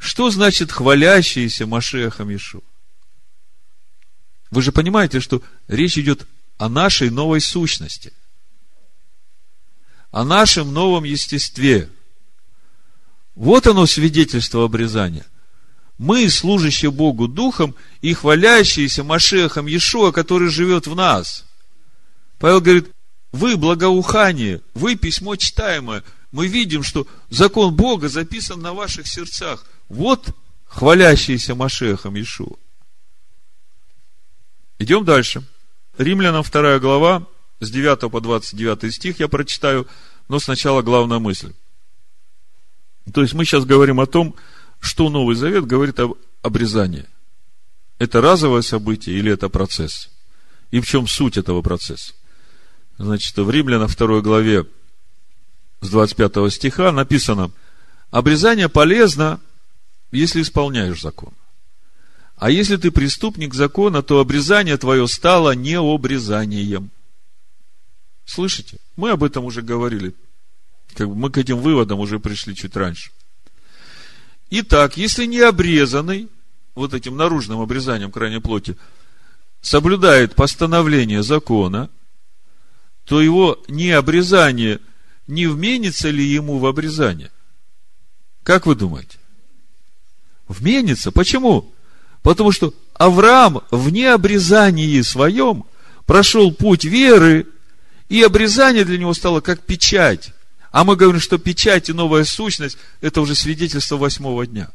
Что значит хвалящиеся Машехом Иешуа? Вы же понимаете, что речь идет о нашей новой сущности, о нашем новом естестве. Вот оно свидетельство обрезания. Мы, служащие Богу Духом и хвалящиеся Машехом Иешуа, который живет в нас. Павел говорит, вы благоухание, вы письмо читаемое. Мы видим, что закон Бога записан на ваших сердцах. Вот хвалящийся Машехом Иешуа. Идем дальше. Римлянам 2 глава, с 9 по 29 стих я прочитаю, но сначала главная мысль. То есть мы сейчас говорим о том, что Новый Завет говорит об обрезании. Это разовое событие или это процесс? И в чем суть этого процесса? Значит, в Римляна 2 главе с 25 стиха написано, обрезание полезно, если исполняешь закон. А если ты преступник закона, то обрезание твое стало не обрезанием. Слышите? Мы об этом уже говорили. Как бы мы к этим выводам уже пришли чуть раньше. Итак, если не обрезанный, вот этим наружным обрезанием крайней плоти, соблюдает постановление закона, то его необрезание не вменится ли ему в обрезание? Как вы думаете? Вменится. Почему? Потому что Авраам в необрезании своем прошел путь веры, и обрезание для него стало как печать. А мы говорим, что печать и новая сущность – это уже свидетельство восьмого дня.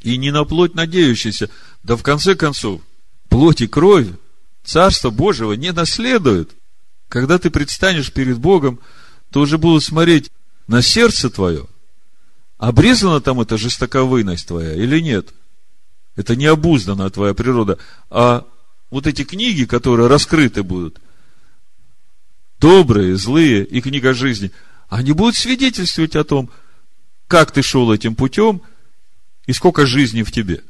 И не на плоть надеющийся, да в конце концов, плоть и кровь Царство Божьего не наследуют. Когда ты предстанешь перед Богом, то уже будут смотреть на сердце твое, Обрезана там эта жестоковыйность твоя или нет? Это не обузданная твоя природа. А вот эти книги, которые раскрыты будут, добрые, злые и книга жизни, они будут свидетельствовать о том, как ты шел этим путем и сколько жизни в тебе.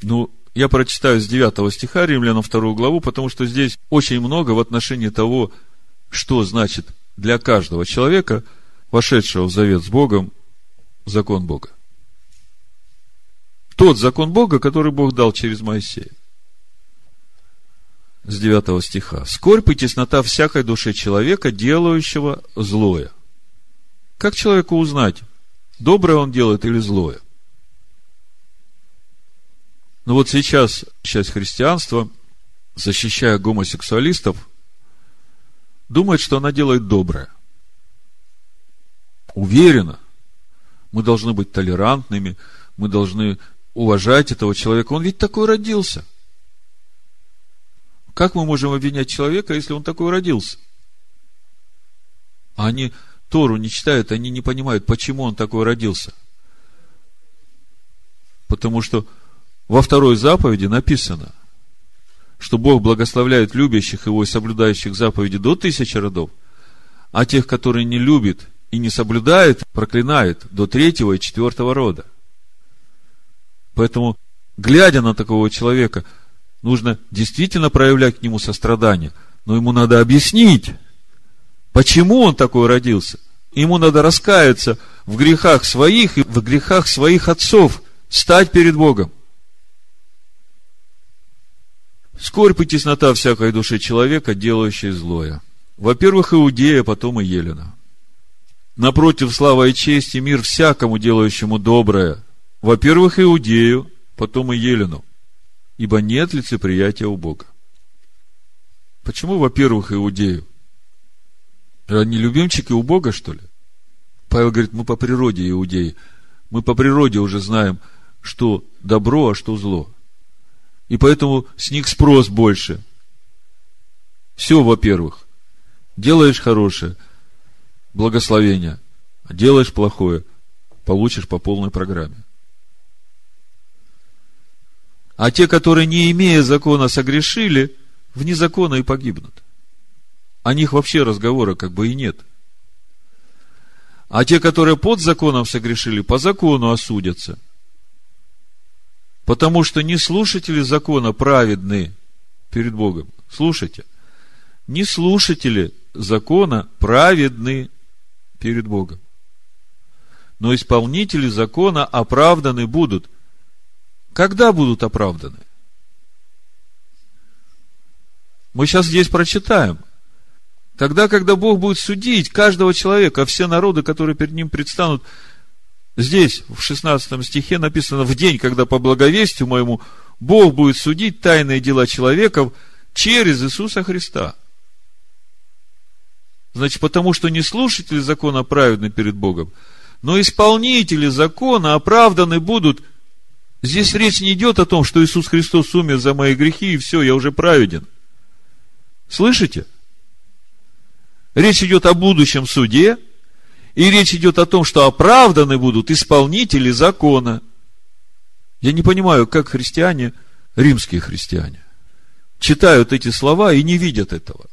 Ну, я прочитаю с 9 стиха Римлянам 2 главу, потому что здесь очень много в отношении того, что значит для каждого человека – вошедшего в завет с Богом, закон Бога. Тот закон Бога, который Бог дал через Моисея. С 9 стиха. Скорбь и теснота всякой душе человека, делающего злое. Как человеку узнать, доброе он делает или злое? Ну вот сейчас часть христианства, защищая гомосексуалистов, думает, что она делает доброе уверенно. Мы должны быть толерантными, мы должны уважать этого человека. Он ведь такой родился. Как мы можем обвинять человека, если он такой родился? А они Тору не читают, они не понимают, почему он такой родился. Потому что во второй заповеди написано, что Бог благословляет любящих его и соблюдающих заповеди до тысячи родов, а тех, которые не любят и не соблюдает, проклинает до третьего и четвертого рода. Поэтому, глядя на такого человека, нужно действительно проявлять к нему сострадание, но ему надо объяснить, почему он такой родился. Ему надо раскаяться в грехах своих и в грехах своих отцов, стать перед Богом. Скорбь и теснота всякой души человека, делающей злое. Во-первых, Иудея, потом и Елена – Напротив, слава и честь и мир всякому делающему доброе. Во-первых, Иудею, потом и Елену. Ибо нет лицеприятия у Бога. Почему, во-первых, иудею? Они любимчики у Бога, что ли? Павел говорит, мы по природе иудеи. Мы по природе уже знаем, что добро, а что зло. И поэтому с них спрос больше. Все, во-первых. Делаешь хорошее, благословение. Делаешь плохое, получишь по полной программе. А те, которые, не имея закона, согрешили, вне закона и погибнут. О них вообще разговора как бы и нет. А те, которые под законом согрешили, по закону осудятся. Потому что не слушатели закона праведны перед Богом. Слушайте. Не слушатели закона праведны перед Богом. Но исполнители закона оправданы будут. Когда будут оправданы? Мы сейчас здесь прочитаем – Тогда, когда Бог будет судить каждого человека, все народы, которые перед Ним предстанут, здесь, в 16 стихе написано, в день, когда по благовестию моему Бог будет судить тайные дела человеков через Иисуса Христа. Значит, потому что не слушатели закона праведны перед Богом, но исполнители закона оправданы будут. Здесь речь не идет о том, что Иисус Христос умер за мои грехи, и все, я уже праведен. Слышите? Речь идет о будущем суде, и речь идет о том, что оправданы будут исполнители закона. Я не понимаю, как христиане, римские христиане, читают эти слова и не видят этого.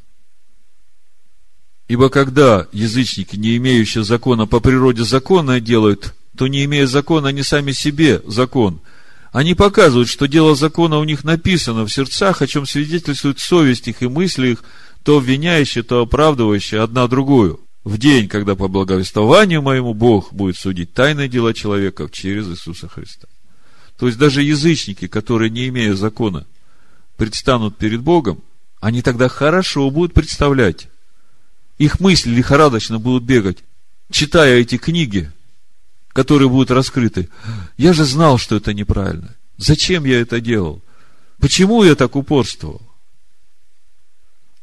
Ибо когда язычники, не имеющие закона по природе закона делают, то не имея закона, они сами себе закон. Они показывают, что дело закона у них написано в сердцах, о чем свидетельствует совесть их и мысли их – то обвиняющие, то оправдывающие одна другую. В день, когда по благовествованию моему Бог будет судить тайные дела человеков через Иисуса Христа. То есть даже язычники, которые, не имея закона, предстанут перед Богом, они тогда хорошо будут представлять. Их мысли лихорадочно будут бегать, читая эти книги, которые будут раскрыты. Я же знал, что это неправильно. Зачем я это делал? Почему я так упорствовал?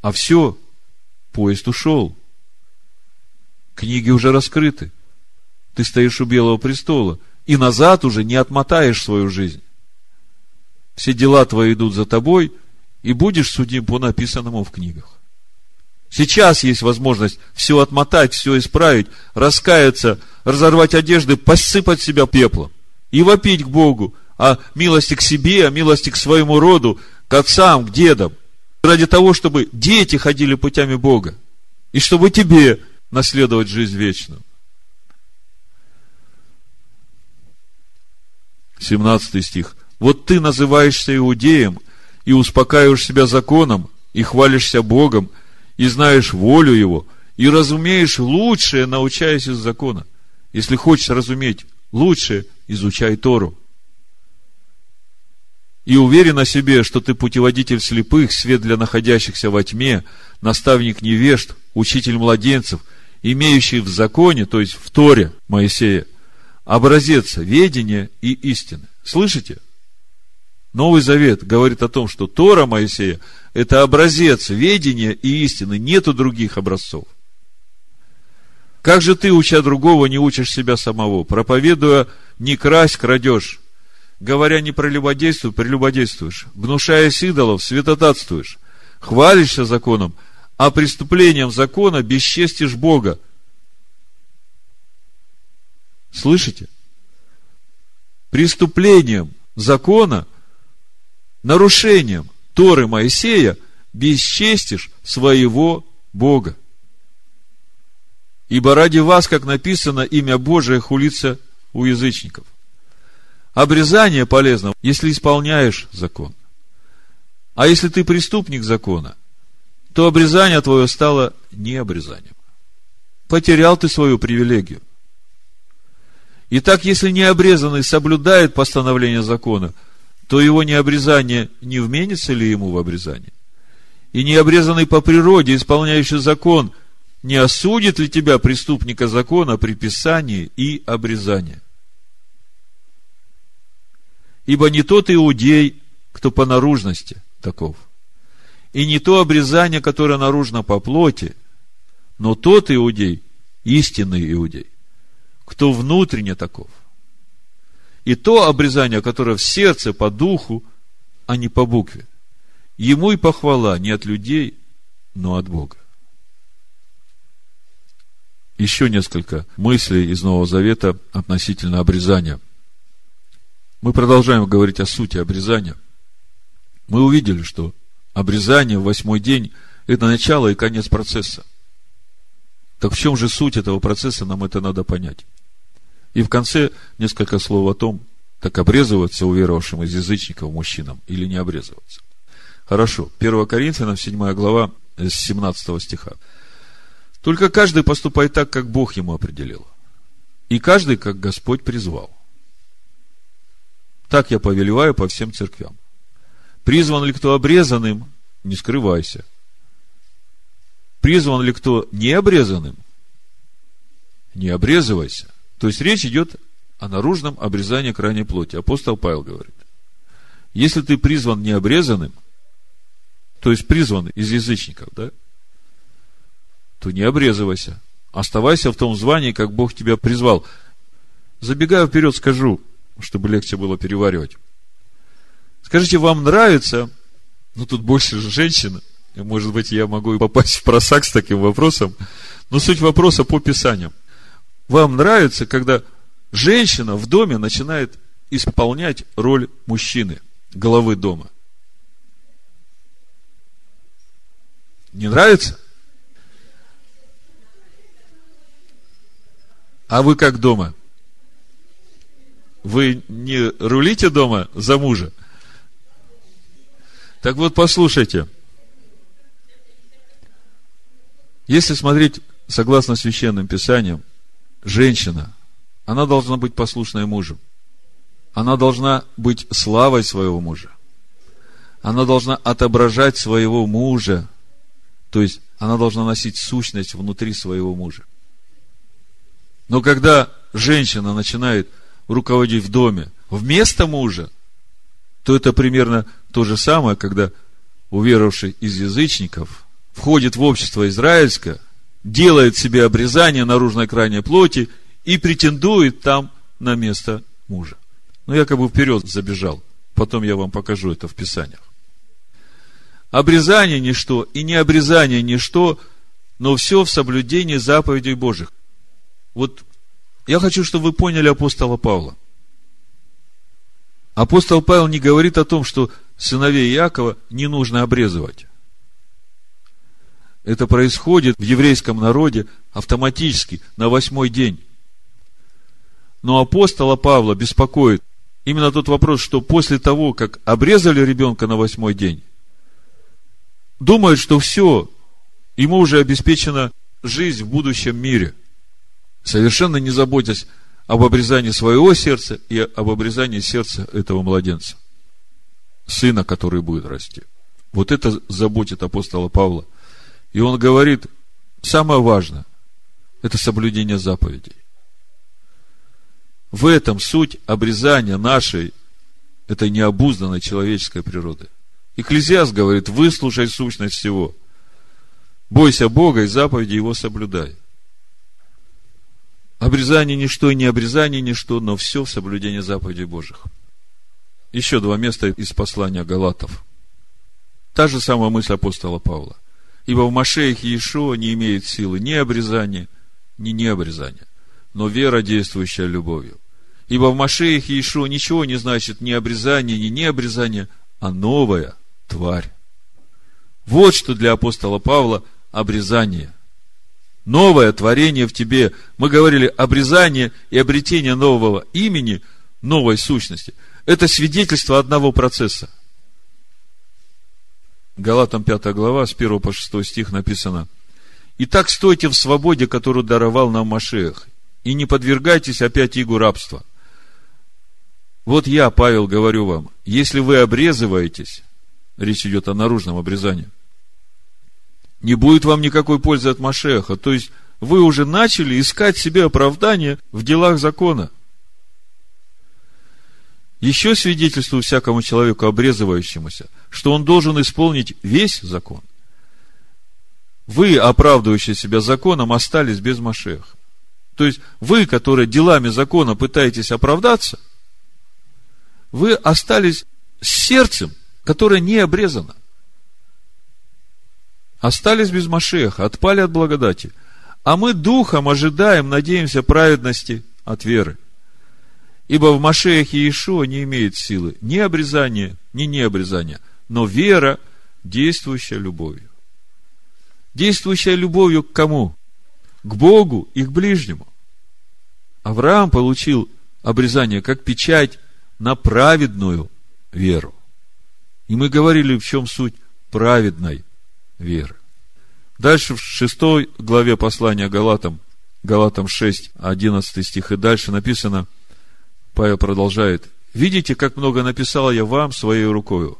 А все, поезд ушел. Книги уже раскрыты. Ты стоишь у Белого престола. И назад уже не отмотаешь свою жизнь. Все дела твои идут за тобой, и будешь судим по написанному в книгах. Сейчас есть возможность все отмотать, все исправить, раскаяться, разорвать одежды, посыпать себя пеплом и вопить к Богу о милости к себе, о милости к своему роду, к отцам, к дедам – ради того, чтобы дети ходили путями Бога, и чтобы тебе наследовать жизнь вечную. 17 стих. Вот ты называешься иудеем и успокаиваешь себя законом, и хвалишься Богом, и знаешь волю Его, и разумеешь лучшее, научаясь из закона. Если хочешь разуметь лучшее, изучай Тору и уверен о себе, что ты путеводитель слепых, свет для находящихся во тьме, наставник невежд, учитель младенцев, имеющий в законе, то есть в Торе Моисея, образец ведения и истины. Слышите? Новый Завет говорит о том, что Тора Моисея – это образец ведения и истины, нету других образцов. Как же ты, уча другого, не учишь себя самого, проповедуя «не красть, крадешь», говоря не прелюбодействуй, прелюбодействуешь, гнушаясь идолов, святотатствуешь, хвалишься законом, а преступлением закона бесчестишь Бога. Слышите? Преступлением закона, нарушением Торы Моисея бесчестишь своего Бога. Ибо ради вас, как написано, имя Божие хулится у язычников. Обрезание полезно, если исполняешь закон. А если ты преступник закона, то обрезание твое стало не обрезанием. Потерял ты свою привилегию. Итак, если необрезанный соблюдает постановление закона, то его необрезание не вменится ли ему в обрезание? И необрезанный по природе, исполняющий закон, не осудит ли тебя, преступника закона, при писании и обрезании? Ибо не тот иудей, кто по наружности таков. и не то обрезание, которое наружно по плоти, но тот иудей, истинный иудей, кто внутренне таков. И то обрезание, которое в сердце по духу, а не по букве. Ему и похвала не от людей, но от Бога. Еще несколько мыслей из Нового Завета относительно обрезания. Мы продолжаем говорить о сути обрезания. Мы увидели, что обрезание в восьмой день – это начало и конец процесса. Так в чем же суть этого процесса, нам это надо понять. И в конце несколько слов о том, так обрезываться уверовавшим из язычников мужчинам или не обрезываться. Хорошо. 1 Коринфянам, 7 глава, с 17 стиха. Только каждый поступает так, как Бог ему определил. И каждый, как Господь призвал. Так я повелеваю по всем церквям. Призван ли кто обрезанным, не скрывайся. Призван ли кто не обрезанным, не обрезывайся. То есть речь идет о наружном обрезании крайней плоти. Апостол Павел говорит. Если ты призван необрезанным, то есть призван из язычников, да, то не обрезывайся. Оставайся в том звании, как Бог тебя призвал. Забегая вперед, скажу, чтобы легче было переваривать. Скажите, вам нравится, ну тут больше же женщин, может быть, я могу попасть в просак с таким вопросом, но суть вопроса по Писаниям. Вам нравится, когда женщина в доме начинает исполнять роль мужчины, главы дома? Не нравится? А вы как дома? Вы не рулите дома за мужа? Так вот, послушайте. Если смотреть согласно священным писаниям, женщина, она должна быть послушной мужу. Она должна быть славой своего мужа. Она должна отображать своего мужа. То есть, она должна носить сущность внутри своего мужа. Но когда женщина начинает руководить в доме вместо мужа, то это примерно то же самое, когда уверовавший из язычников входит в общество израильское, делает себе обрезание наружной крайней плоти и претендует там на место мужа. Ну, я как бы вперед забежал. Потом я вам покажу это в Писаниях. Обрезание ничто и не обрезание ничто, но все в соблюдении заповедей Божьих. Вот я хочу, чтобы вы поняли апостола Павла. Апостол Павел не говорит о том, что сыновей Иакова не нужно обрезывать. Это происходит в еврейском народе автоматически на восьмой день. Но апостола Павла беспокоит именно тот вопрос, что после того, как обрезали ребенка на восьмой день, думают, что все, ему уже обеспечена жизнь в будущем мире – совершенно не заботясь об обрезании своего сердца и об обрезании сердца этого младенца, сына, который будет расти. Вот это заботит апостола Павла. И он говорит, самое важное, это соблюдение заповедей. В этом суть обрезания нашей, этой необузданной человеческой природы. Экклезиаст говорит, выслушай сущность всего. Бойся Бога и заповеди Его соблюдай. Обрезание ничто и не обрезание ничто, но все в соблюдении заповедей Божьих. Еще два места из послания Галатов. Та же самая мысль апостола Павла. Ибо в Машеях Иешуа не имеет силы ни обрезания, ни необрезания, но вера, действующая любовью. Ибо в Машеях Иешуа ничего не значит ни обрезание, ни необрезание, а новая тварь. Вот что для апостола Павла обрезание новое творение в тебе. Мы говорили обрезание и обретение нового имени, новой сущности. Это свидетельство одного процесса. Галатам 5 глава, с 1 по 6 стих написано. «Итак, стойте в свободе, которую даровал нам Машех, и не подвергайтесь опять игу рабства. Вот я, Павел, говорю вам, если вы обрезываетесь, речь идет о наружном обрезании, не будет вам никакой пользы от Машеха. То есть, вы уже начали искать себе оправдание в делах закона. Еще свидетельствую всякому человеку, обрезывающемуся, что он должен исполнить весь закон. Вы, оправдывающие себя законом, остались без Машеха. То есть, вы, которые делами закона пытаетесь оправдаться, вы остались с сердцем, которое не обрезано. Остались без Машеха, отпали от благодати. А мы духом ожидаем, надеемся праведности от веры. Ибо в Машехе Иешуа не имеет силы ни обрезания, ни необрезания, но вера, действующая любовью. Действующая любовью к кому? К Богу и к ближнему. Авраам получил обрезание как печать на праведную веру. И мы говорили, в чем суть праведной веры. Дальше в шестой главе послания Галатам, Галатам 6, 11 стих и дальше написано, Павел продолжает, «Видите, как много написал я вам своей рукою.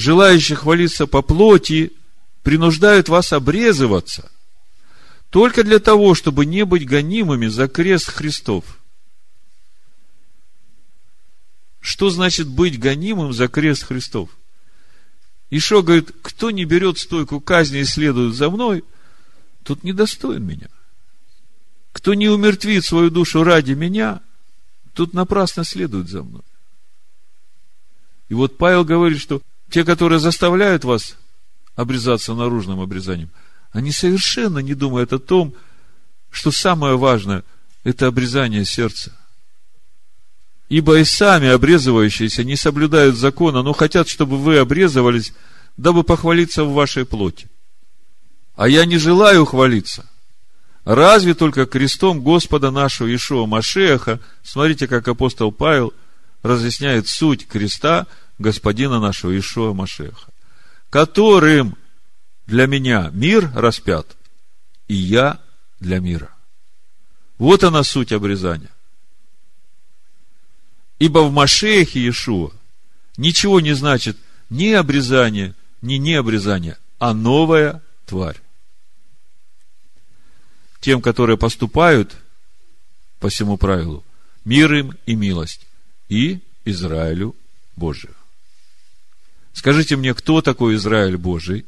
Желающие хвалиться по плоти принуждают вас обрезываться, только для того, чтобы не быть гонимыми за крест Христов». Что значит быть гонимым за крест Христов? Ишо говорит, кто не берет стойку казни и следует за мной, тот недостоин меня. Кто не умертвит свою душу ради меня, тот напрасно следует за мной. И вот Павел говорит, что те, которые заставляют вас обрезаться наружным обрезанием, они совершенно не думают о том, что самое важное – это обрезание сердца. Ибо и сами обрезывающиеся не соблюдают закона, но хотят, чтобы вы обрезывались, дабы похвалиться в вашей плоти. А я не желаю хвалиться. Разве только крестом Господа нашего Ишуа Машеха, смотрите, как апостол Павел разъясняет суть креста Господина нашего Ишуа Машеха, которым для меня мир распят, и я для мира. Вот она суть обрезания. Ибо в Машехе Иешуа ничего не значит ни обрезание, ни необрезание, а новая тварь. Тем, которые поступают по всему правилу, мир им и милость, и Израилю Божию. Скажите мне, кто такой Израиль Божий?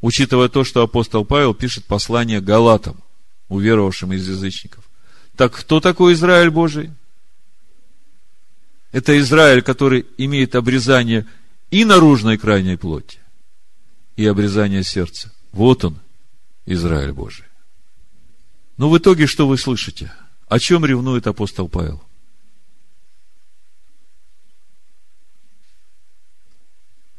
Учитывая то, что апостол Павел пишет послание Галатам, уверовавшим из язычников. Так кто такой Израиль Божий? Это Израиль, который имеет обрезание и наружной крайней плоти, и обрезание сердца. Вот он, Израиль Божий. Но в итоге что вы слышите? О чем ревнует апостол Павел?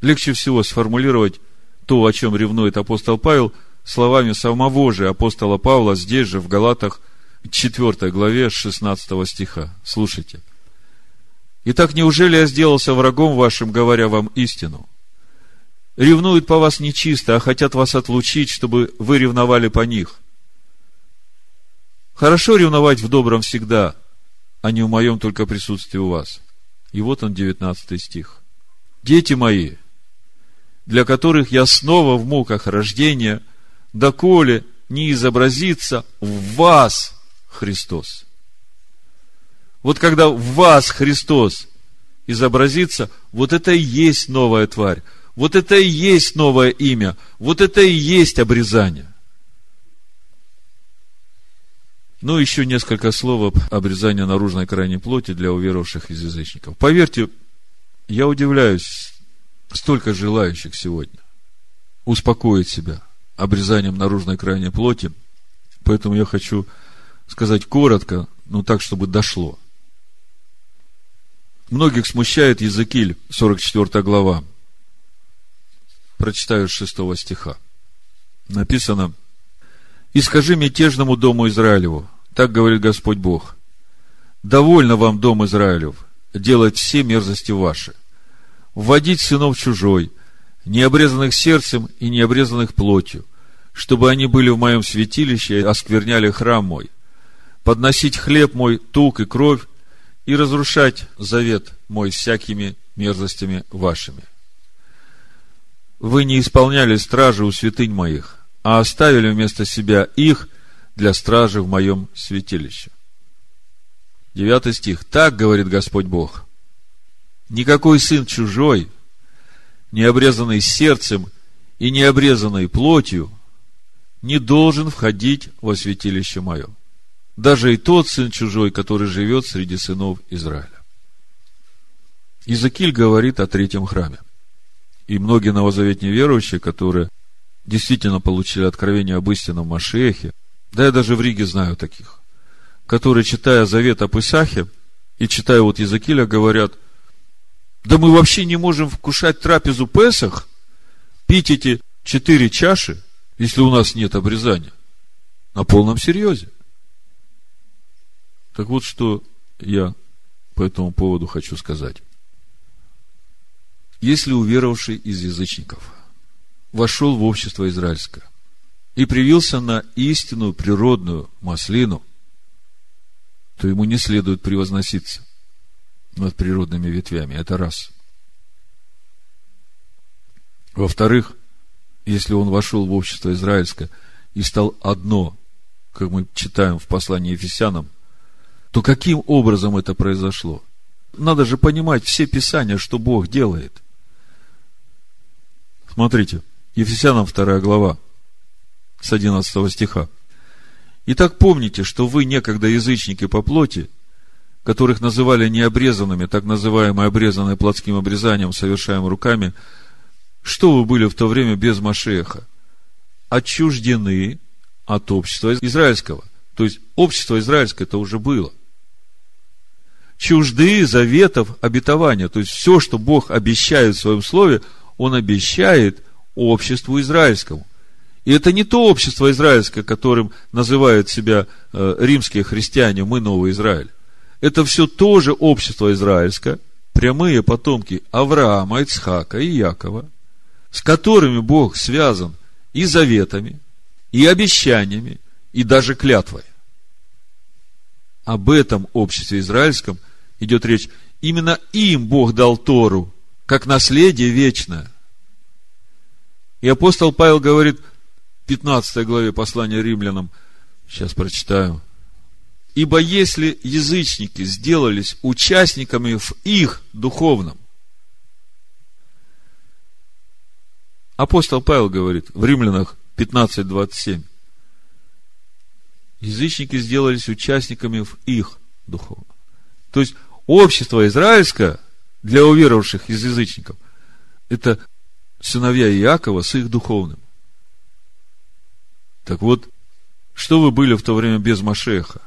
Легче всего сформулировать то, о чем ревнует апостол Павел, словами самого же апостола Павла здесь же, в Галатах, 4 главе, 16 стиха. Слушайте – Итак, неужели я сделался врагом вашим, говоря вам истину? Ревнуют по вас нечисто, а хотят вас отлучить, чтобы вы ревновали по них. Хорошо ревновать в добром всегда, а не в моем только присутствии у вас. И вот он, 19 стих. Дети мои, для которых я снова в муках рождения, доколе не изобразится в вас Христос. Вот когда в вас Христос изобразится, вот это и есть новая тварь. Вот это и есть новое имя. Вот это и есть обрезание. Ну, еще несколько слов об обрезании наружной крайней плоти для уверовавших из язычников. Поверьте, я удивляюсь, столько желающих сегодня успокоить себя обрезанием наружной крайней плоти. Поэтому я хочу сказать коротко, но так, чтобы дошло. Многих смущает Языкиль, 44 глава. Прочитаю с 6 стиха. Написано, «И скажи мятежному дому Израилеву, так говорит Господь Бог, довольно вам, дом Израилев, делать все мерзости ваши, вводить сынов чужой, необрезанных сердцем и необрезанных плотью, чтобы они были в моем святилище и оскверняли храм мой, подносить хлеб мой, тук и кровь, и разрушать завет мой всякими мерзостями вашими. Вы не исполняли стражи у святынь моих, а оставили вместо себя их для стражи в моем святилище. Девятый стих. Так говорит Господь Бог. Никакой сын чужой, не обрезанный сердцем и не обрезанный плотью, не должен входить во святилище мое. Даже и тот сын чужой, который живет среди сынов Израиля. Иезекииль говорит о третьем храме. И многие новозаветные верующие, которые действительно получили откровение об истинном Машехе, да я даже в Риге знаю таких, которые, читая завет об Исахе и читая вот Иезекииля, говорят, да мы вообще не можем вкушать трапезу Песах, пить эти четыре чаши, если у нас нет обрезания. На полном серьезе. Так вот, что я по этому поводу хочу сказать. Если уверовавший из язычников вошел в общество израильское и привился на истинную природную маслину, то ему не следует превозноситься над природными ветвями. Это раз. Во-вторых, если он вошел в общество израильское и стал одно, как мы читаем в послании Ефесянам, то каким образом это произошло? Надо же понимать все писания, что Бог делает. Смотрите, Ефесянам 2 глава, с 11 стиха. Итак, помните, что вы некогда язычники по плоти, которых называли необрезанными, так называемые обрезанные плотским обрезанием, совершаем руками, что вы были в то время без Машеха? Отчуждены от общества израильского. То есть, общество израильское это уже было. Чужды заветов обетования. То есть, все, что Бог обещает в своем слове, он обещает обществу израильскому. И это не то общество израильское, которым называют себя э, римские христиане, мы Новый Израиль. Это все тоже общество израильское, прямые потомки Авраама, Ицхака и Якова, с которыми Бог связан и заветами, и обещаниями, и даже клятвой. Об этом обществе израильском идет речь. Именно им Бог дал Тору, как наследие вечное. И апостол Павел говорит в 15 главе послания римлянам, сейчас прочитаю, Ибо если язычники сделались участниками в их духовном, апостол Павел говорит в Римлянах 15.27, язычники сделались участниками в их духовном. То есть, общество израильское для уверовавших из язычников, это сыновья Иакова с их духовным. Так вот, что вы были в то время без Машеха?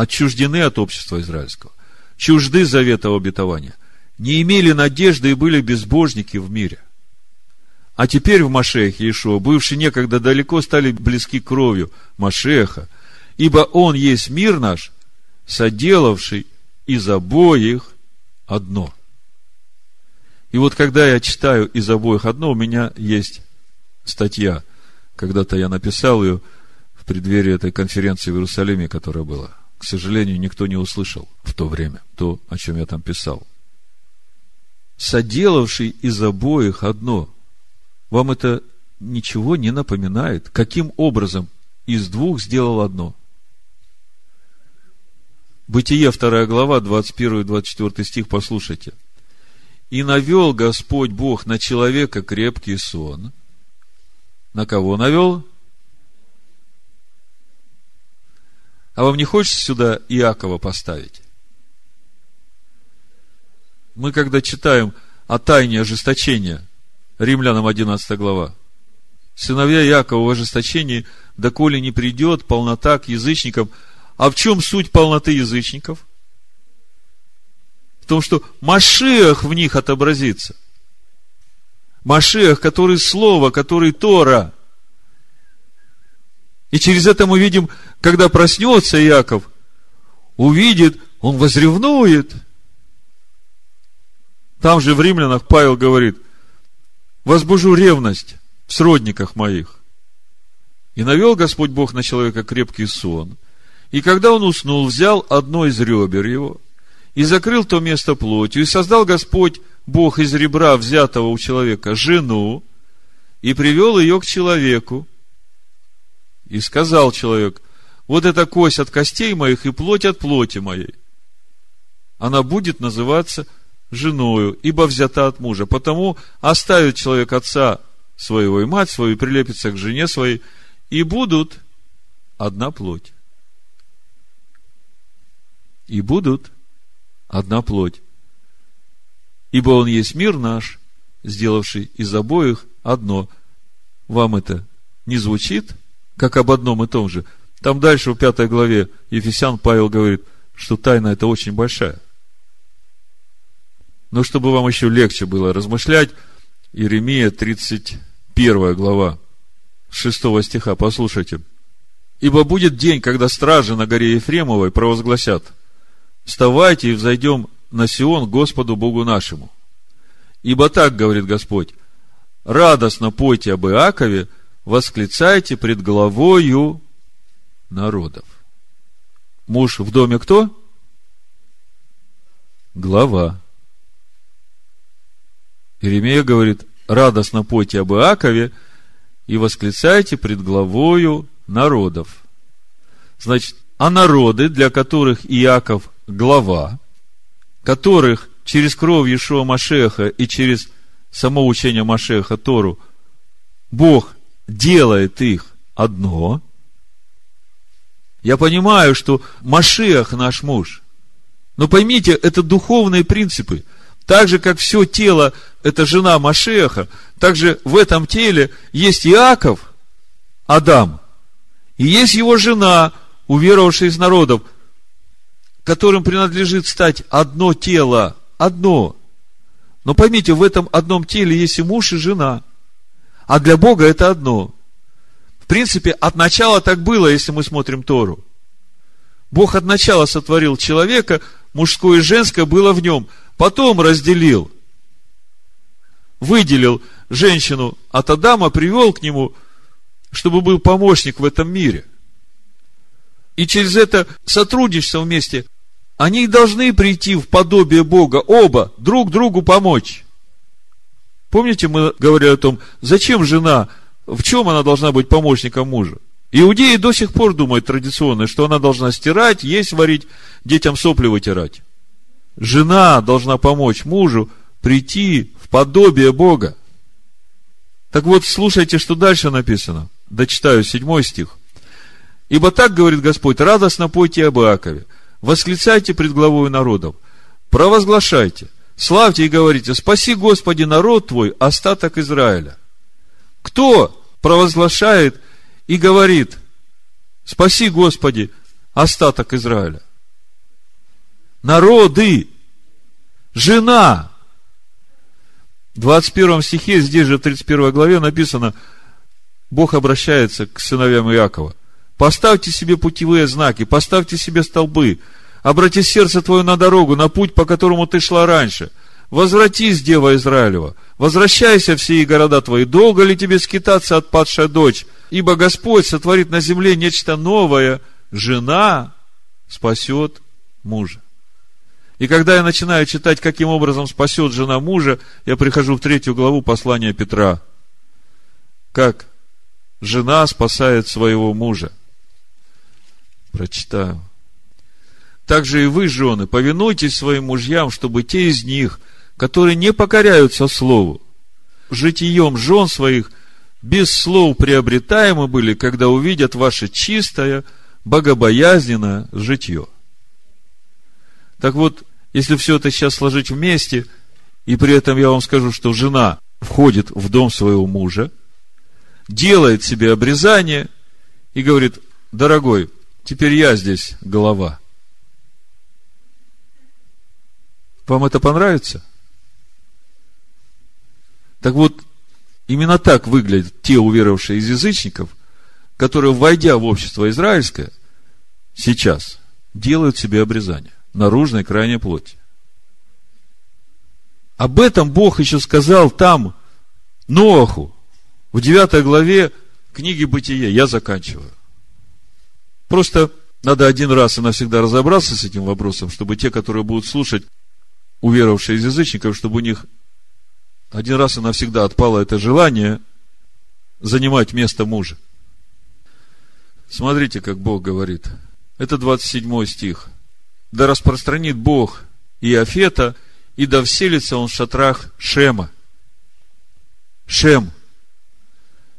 Отчуждены от общества израильского, чужды завета обетования, не имели надежды и были безбожники в мире. А теперь в Машехе Иешуа, бывшие некогда далеко, стали близки кровью Машеха, ибо Он есть мир наш, соделавший из обоих одно – и вот когда я читаю из обоих одно, у меня есть статья. Когда-то я написал ее в преддверии этой конференции в Иерусалиме, которая была. К сожалению, никто не услышал в то время то, о чем я там писал. Соделавший из обоих одно. Вам это ничего не напоминает? Каким образом из двух сделал одно? Бытие, вторая глава, 21 и 24 стих, послушайте – и навел Господь Бог на человека крепкий сон. На кого навел? А вам не хочется сюда Иакова поставить? Мы, когда читаем о тайне ожесточения, Римлянам 11 глава, сыновья Иакова в ожесточении, доколе не придет полнота к язычникам. А в чем суть полноты язычников? том, что Машиах в них отобразится. Машиах, который Слово, который Тора. И через это мы видим, когда проснется Яков, увидит, он возревнует. Там же в римлянах Павел говорит, возбужу ревность в сродниках моих. И навел Господь Бог на человека крепкий сон. И когда он уснул, взял одно из ребер его – и закрыл то место плотью, и создал Господь Бог из ребра, взятого у человека, жену, и привел ее к человеку. И сказал человек, вот эта кость от костей моих и плоть от плоти моей. Она будет называться женою, ибо взята от мужа. Потому оставит человек отца своего и мать свою, и прилепится к жене своей, и будут одна плоть. И будут одна плоть. Ибо он есть мир наш, сделавший из обоих одно. Вам это не звучит, как об одном и том же? Там дальше в пятой главе Ефесян Павел говорит, что тайна это очень большая. Но чтобы вам еще легче было размышлять, Иеремия 31 глава, 6 стиха, послушайте. «Ибо будет день, когда стражи на горе Ефремовой провозгласят, вставайте и взойдем на Сион Господу Богу нашему. Ибо так, говорит Господь, радостно пойте об Иакове, восклицайте пред головою народов. Муж в доме кто? Глава. Иеремия говорит, радостно пойте об Иакове и восклицайте пред главою народов. Значит, а народы, для которых Иаков глава, которых через кровь Иешуа Машеха и через само учение Машеха Тору Бог делает их одно. Я понимаю, что Машех наш муж. Но поймите, это духовные принципы. Так же, как все тело – это жена Машеха, так же в этом теле есть Иаков, Адам, и есть его жена, уверовавшая из народов, которым принадлежит стать одно тело, одно. Но поймите, в этом одном теле есть и муж, и жена. А для Бога это одно. Принципе, от начала так было, если мы смотрим Тору. Бог от начала сотворил человека, мужское и женское было в нем. Потом разделил, выделил женщину от Адама, привел к нему, чтобы был помощник в этом мире. И через это сотрудничество вместе они должны прийти в подобие Бога, оба, друг другу помочь. Помните, мы говорили о том, зачем жена, в чем она должна быть помощником мужа? Иудеи до сих пор думают традиционно, что она должна стирать, есть варить, детям сопли вытирать. Жена должна помочь мужу прийти в подобие Бога. Так вот, слушайте, что дальше написано. Дочитаю седьмой стих. Ибо так говорит Господь, радостно пойте об Иакове, восклицайте пред главою народов, провозглашайте, славьте и говорите, спаси, Господи, народ Твой, остаток Израиля. Кто провозглашает и говорит, спаси, Господи, остаток Израиля? Народы, жена. В 21 стихе, здесь же в 31 главе написано, Бог обращается к сыновьям Иакова. Поставьте себе путевые знаки, поставьте себе столбы, обрати сердце твое на дорогу, на путь, по которому ты шла раньше. Возвратись, Дева Израилева, возвращайся в сии города твои. Долго ли тебе скитаться, отпадшая дочь? Ибо Господь сотворит на земле нечто новое. Жена спасет мужа. И когда я начинаю читать, каким образом спасет жена мужа, я прихожу в третью главу послания Петра. Как жена спасает своего мужа. Прочитаю. Также и вы, жены, повинуйтесь своим мужьям, чтобы те из них, которые не покоряются слову, житием жен своих без слов приобретаемы были, когда увидят ваше чистое, богобоязненное житье. Так вот, если все это сейчас сложить вместе, и при этом я вам скажу, что жена входит в дом своего мужа, делает себе обрезание и говорит, дорогой, Теперь я здесь голова. Вам это понравится? Так вот, именно так выглядят те уверовавшие из язычников, которые, войдя в общество израильское, сейчас делают себе обрезание наружной крайней плоти. Об этом Бог еще сказал там, Ноаху, в 9 главе книги Бытия. Я заканчиваю. Просто надо один раз и навсегда разобраться с этим вопросом, чтобы те, которые будут слушать, уверовавшие из язычников, чтобы у них один раз и навсегда отпало это желание занимать место мужа. Смотрите, как Бог говорит. Это 27 стих. Да распространит Бог и Афета, и да вселится он в шатрах Шема. Шем.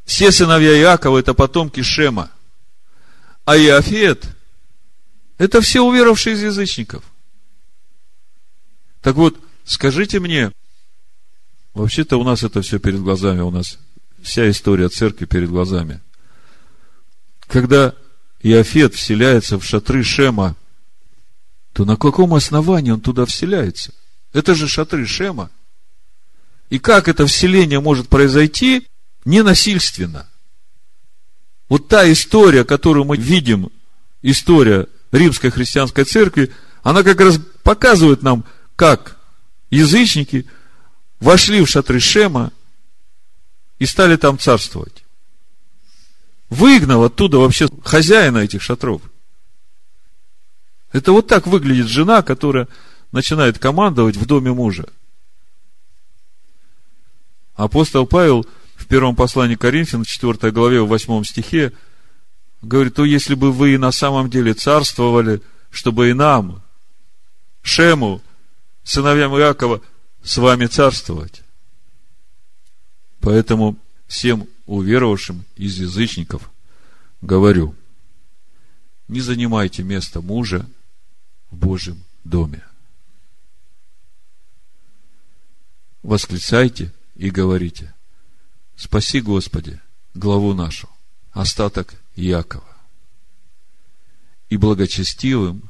Все сыновья Иакова – это потомки Шема. А Иофет – это все уверовавшие из язычников. Так вот, скажите мне, вообще-то у нас это все перед глазами, у нас вся история церкви перед глазами. Когда Иофет вселяется в шатры Шема, то на каком основании он туда вселяется? Это же шатры Шема. И как это вселение может произойти ненасильственно? Вот та история, которую мы видим, история Римской христианской церкви, она как раз показывает нам, как язычники вошли в шатры Шема и стали там царствовать. Выгнал оттуда вообще хозяина этих шатров. Это вот так выглядит жена, которая начинает командовать в доме мужа. Апостол Павел в первом послании Коринфян, 4 главе, в 8 стихе, говорит, то если бы вы на самом деле царствовали, чтобы и нам, Шему, сыновьям Иакова, с вами царствовать. Поэтому всем уверовавшим из язычников говорю, не занимайте место мужа в Божьем доме. Восклицайте и говорите, спаси, Господи, главу нашу, остаток Якова. И благочестивым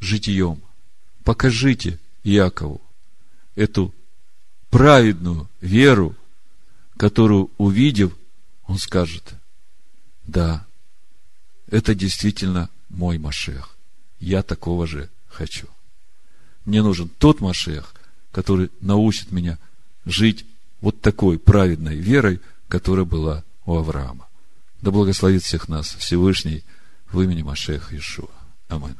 житием покажите Якову эту праведную веру, которую, увидев, он скажет, да, это действительно мой Машех. Я такого же хочу. Мне нужен тот Машех, который научит меня жить вот такой праведной верой, которая была у Авраама. Да благословит всех нас Всевышний в имени Машеха Ишуа. Аминь.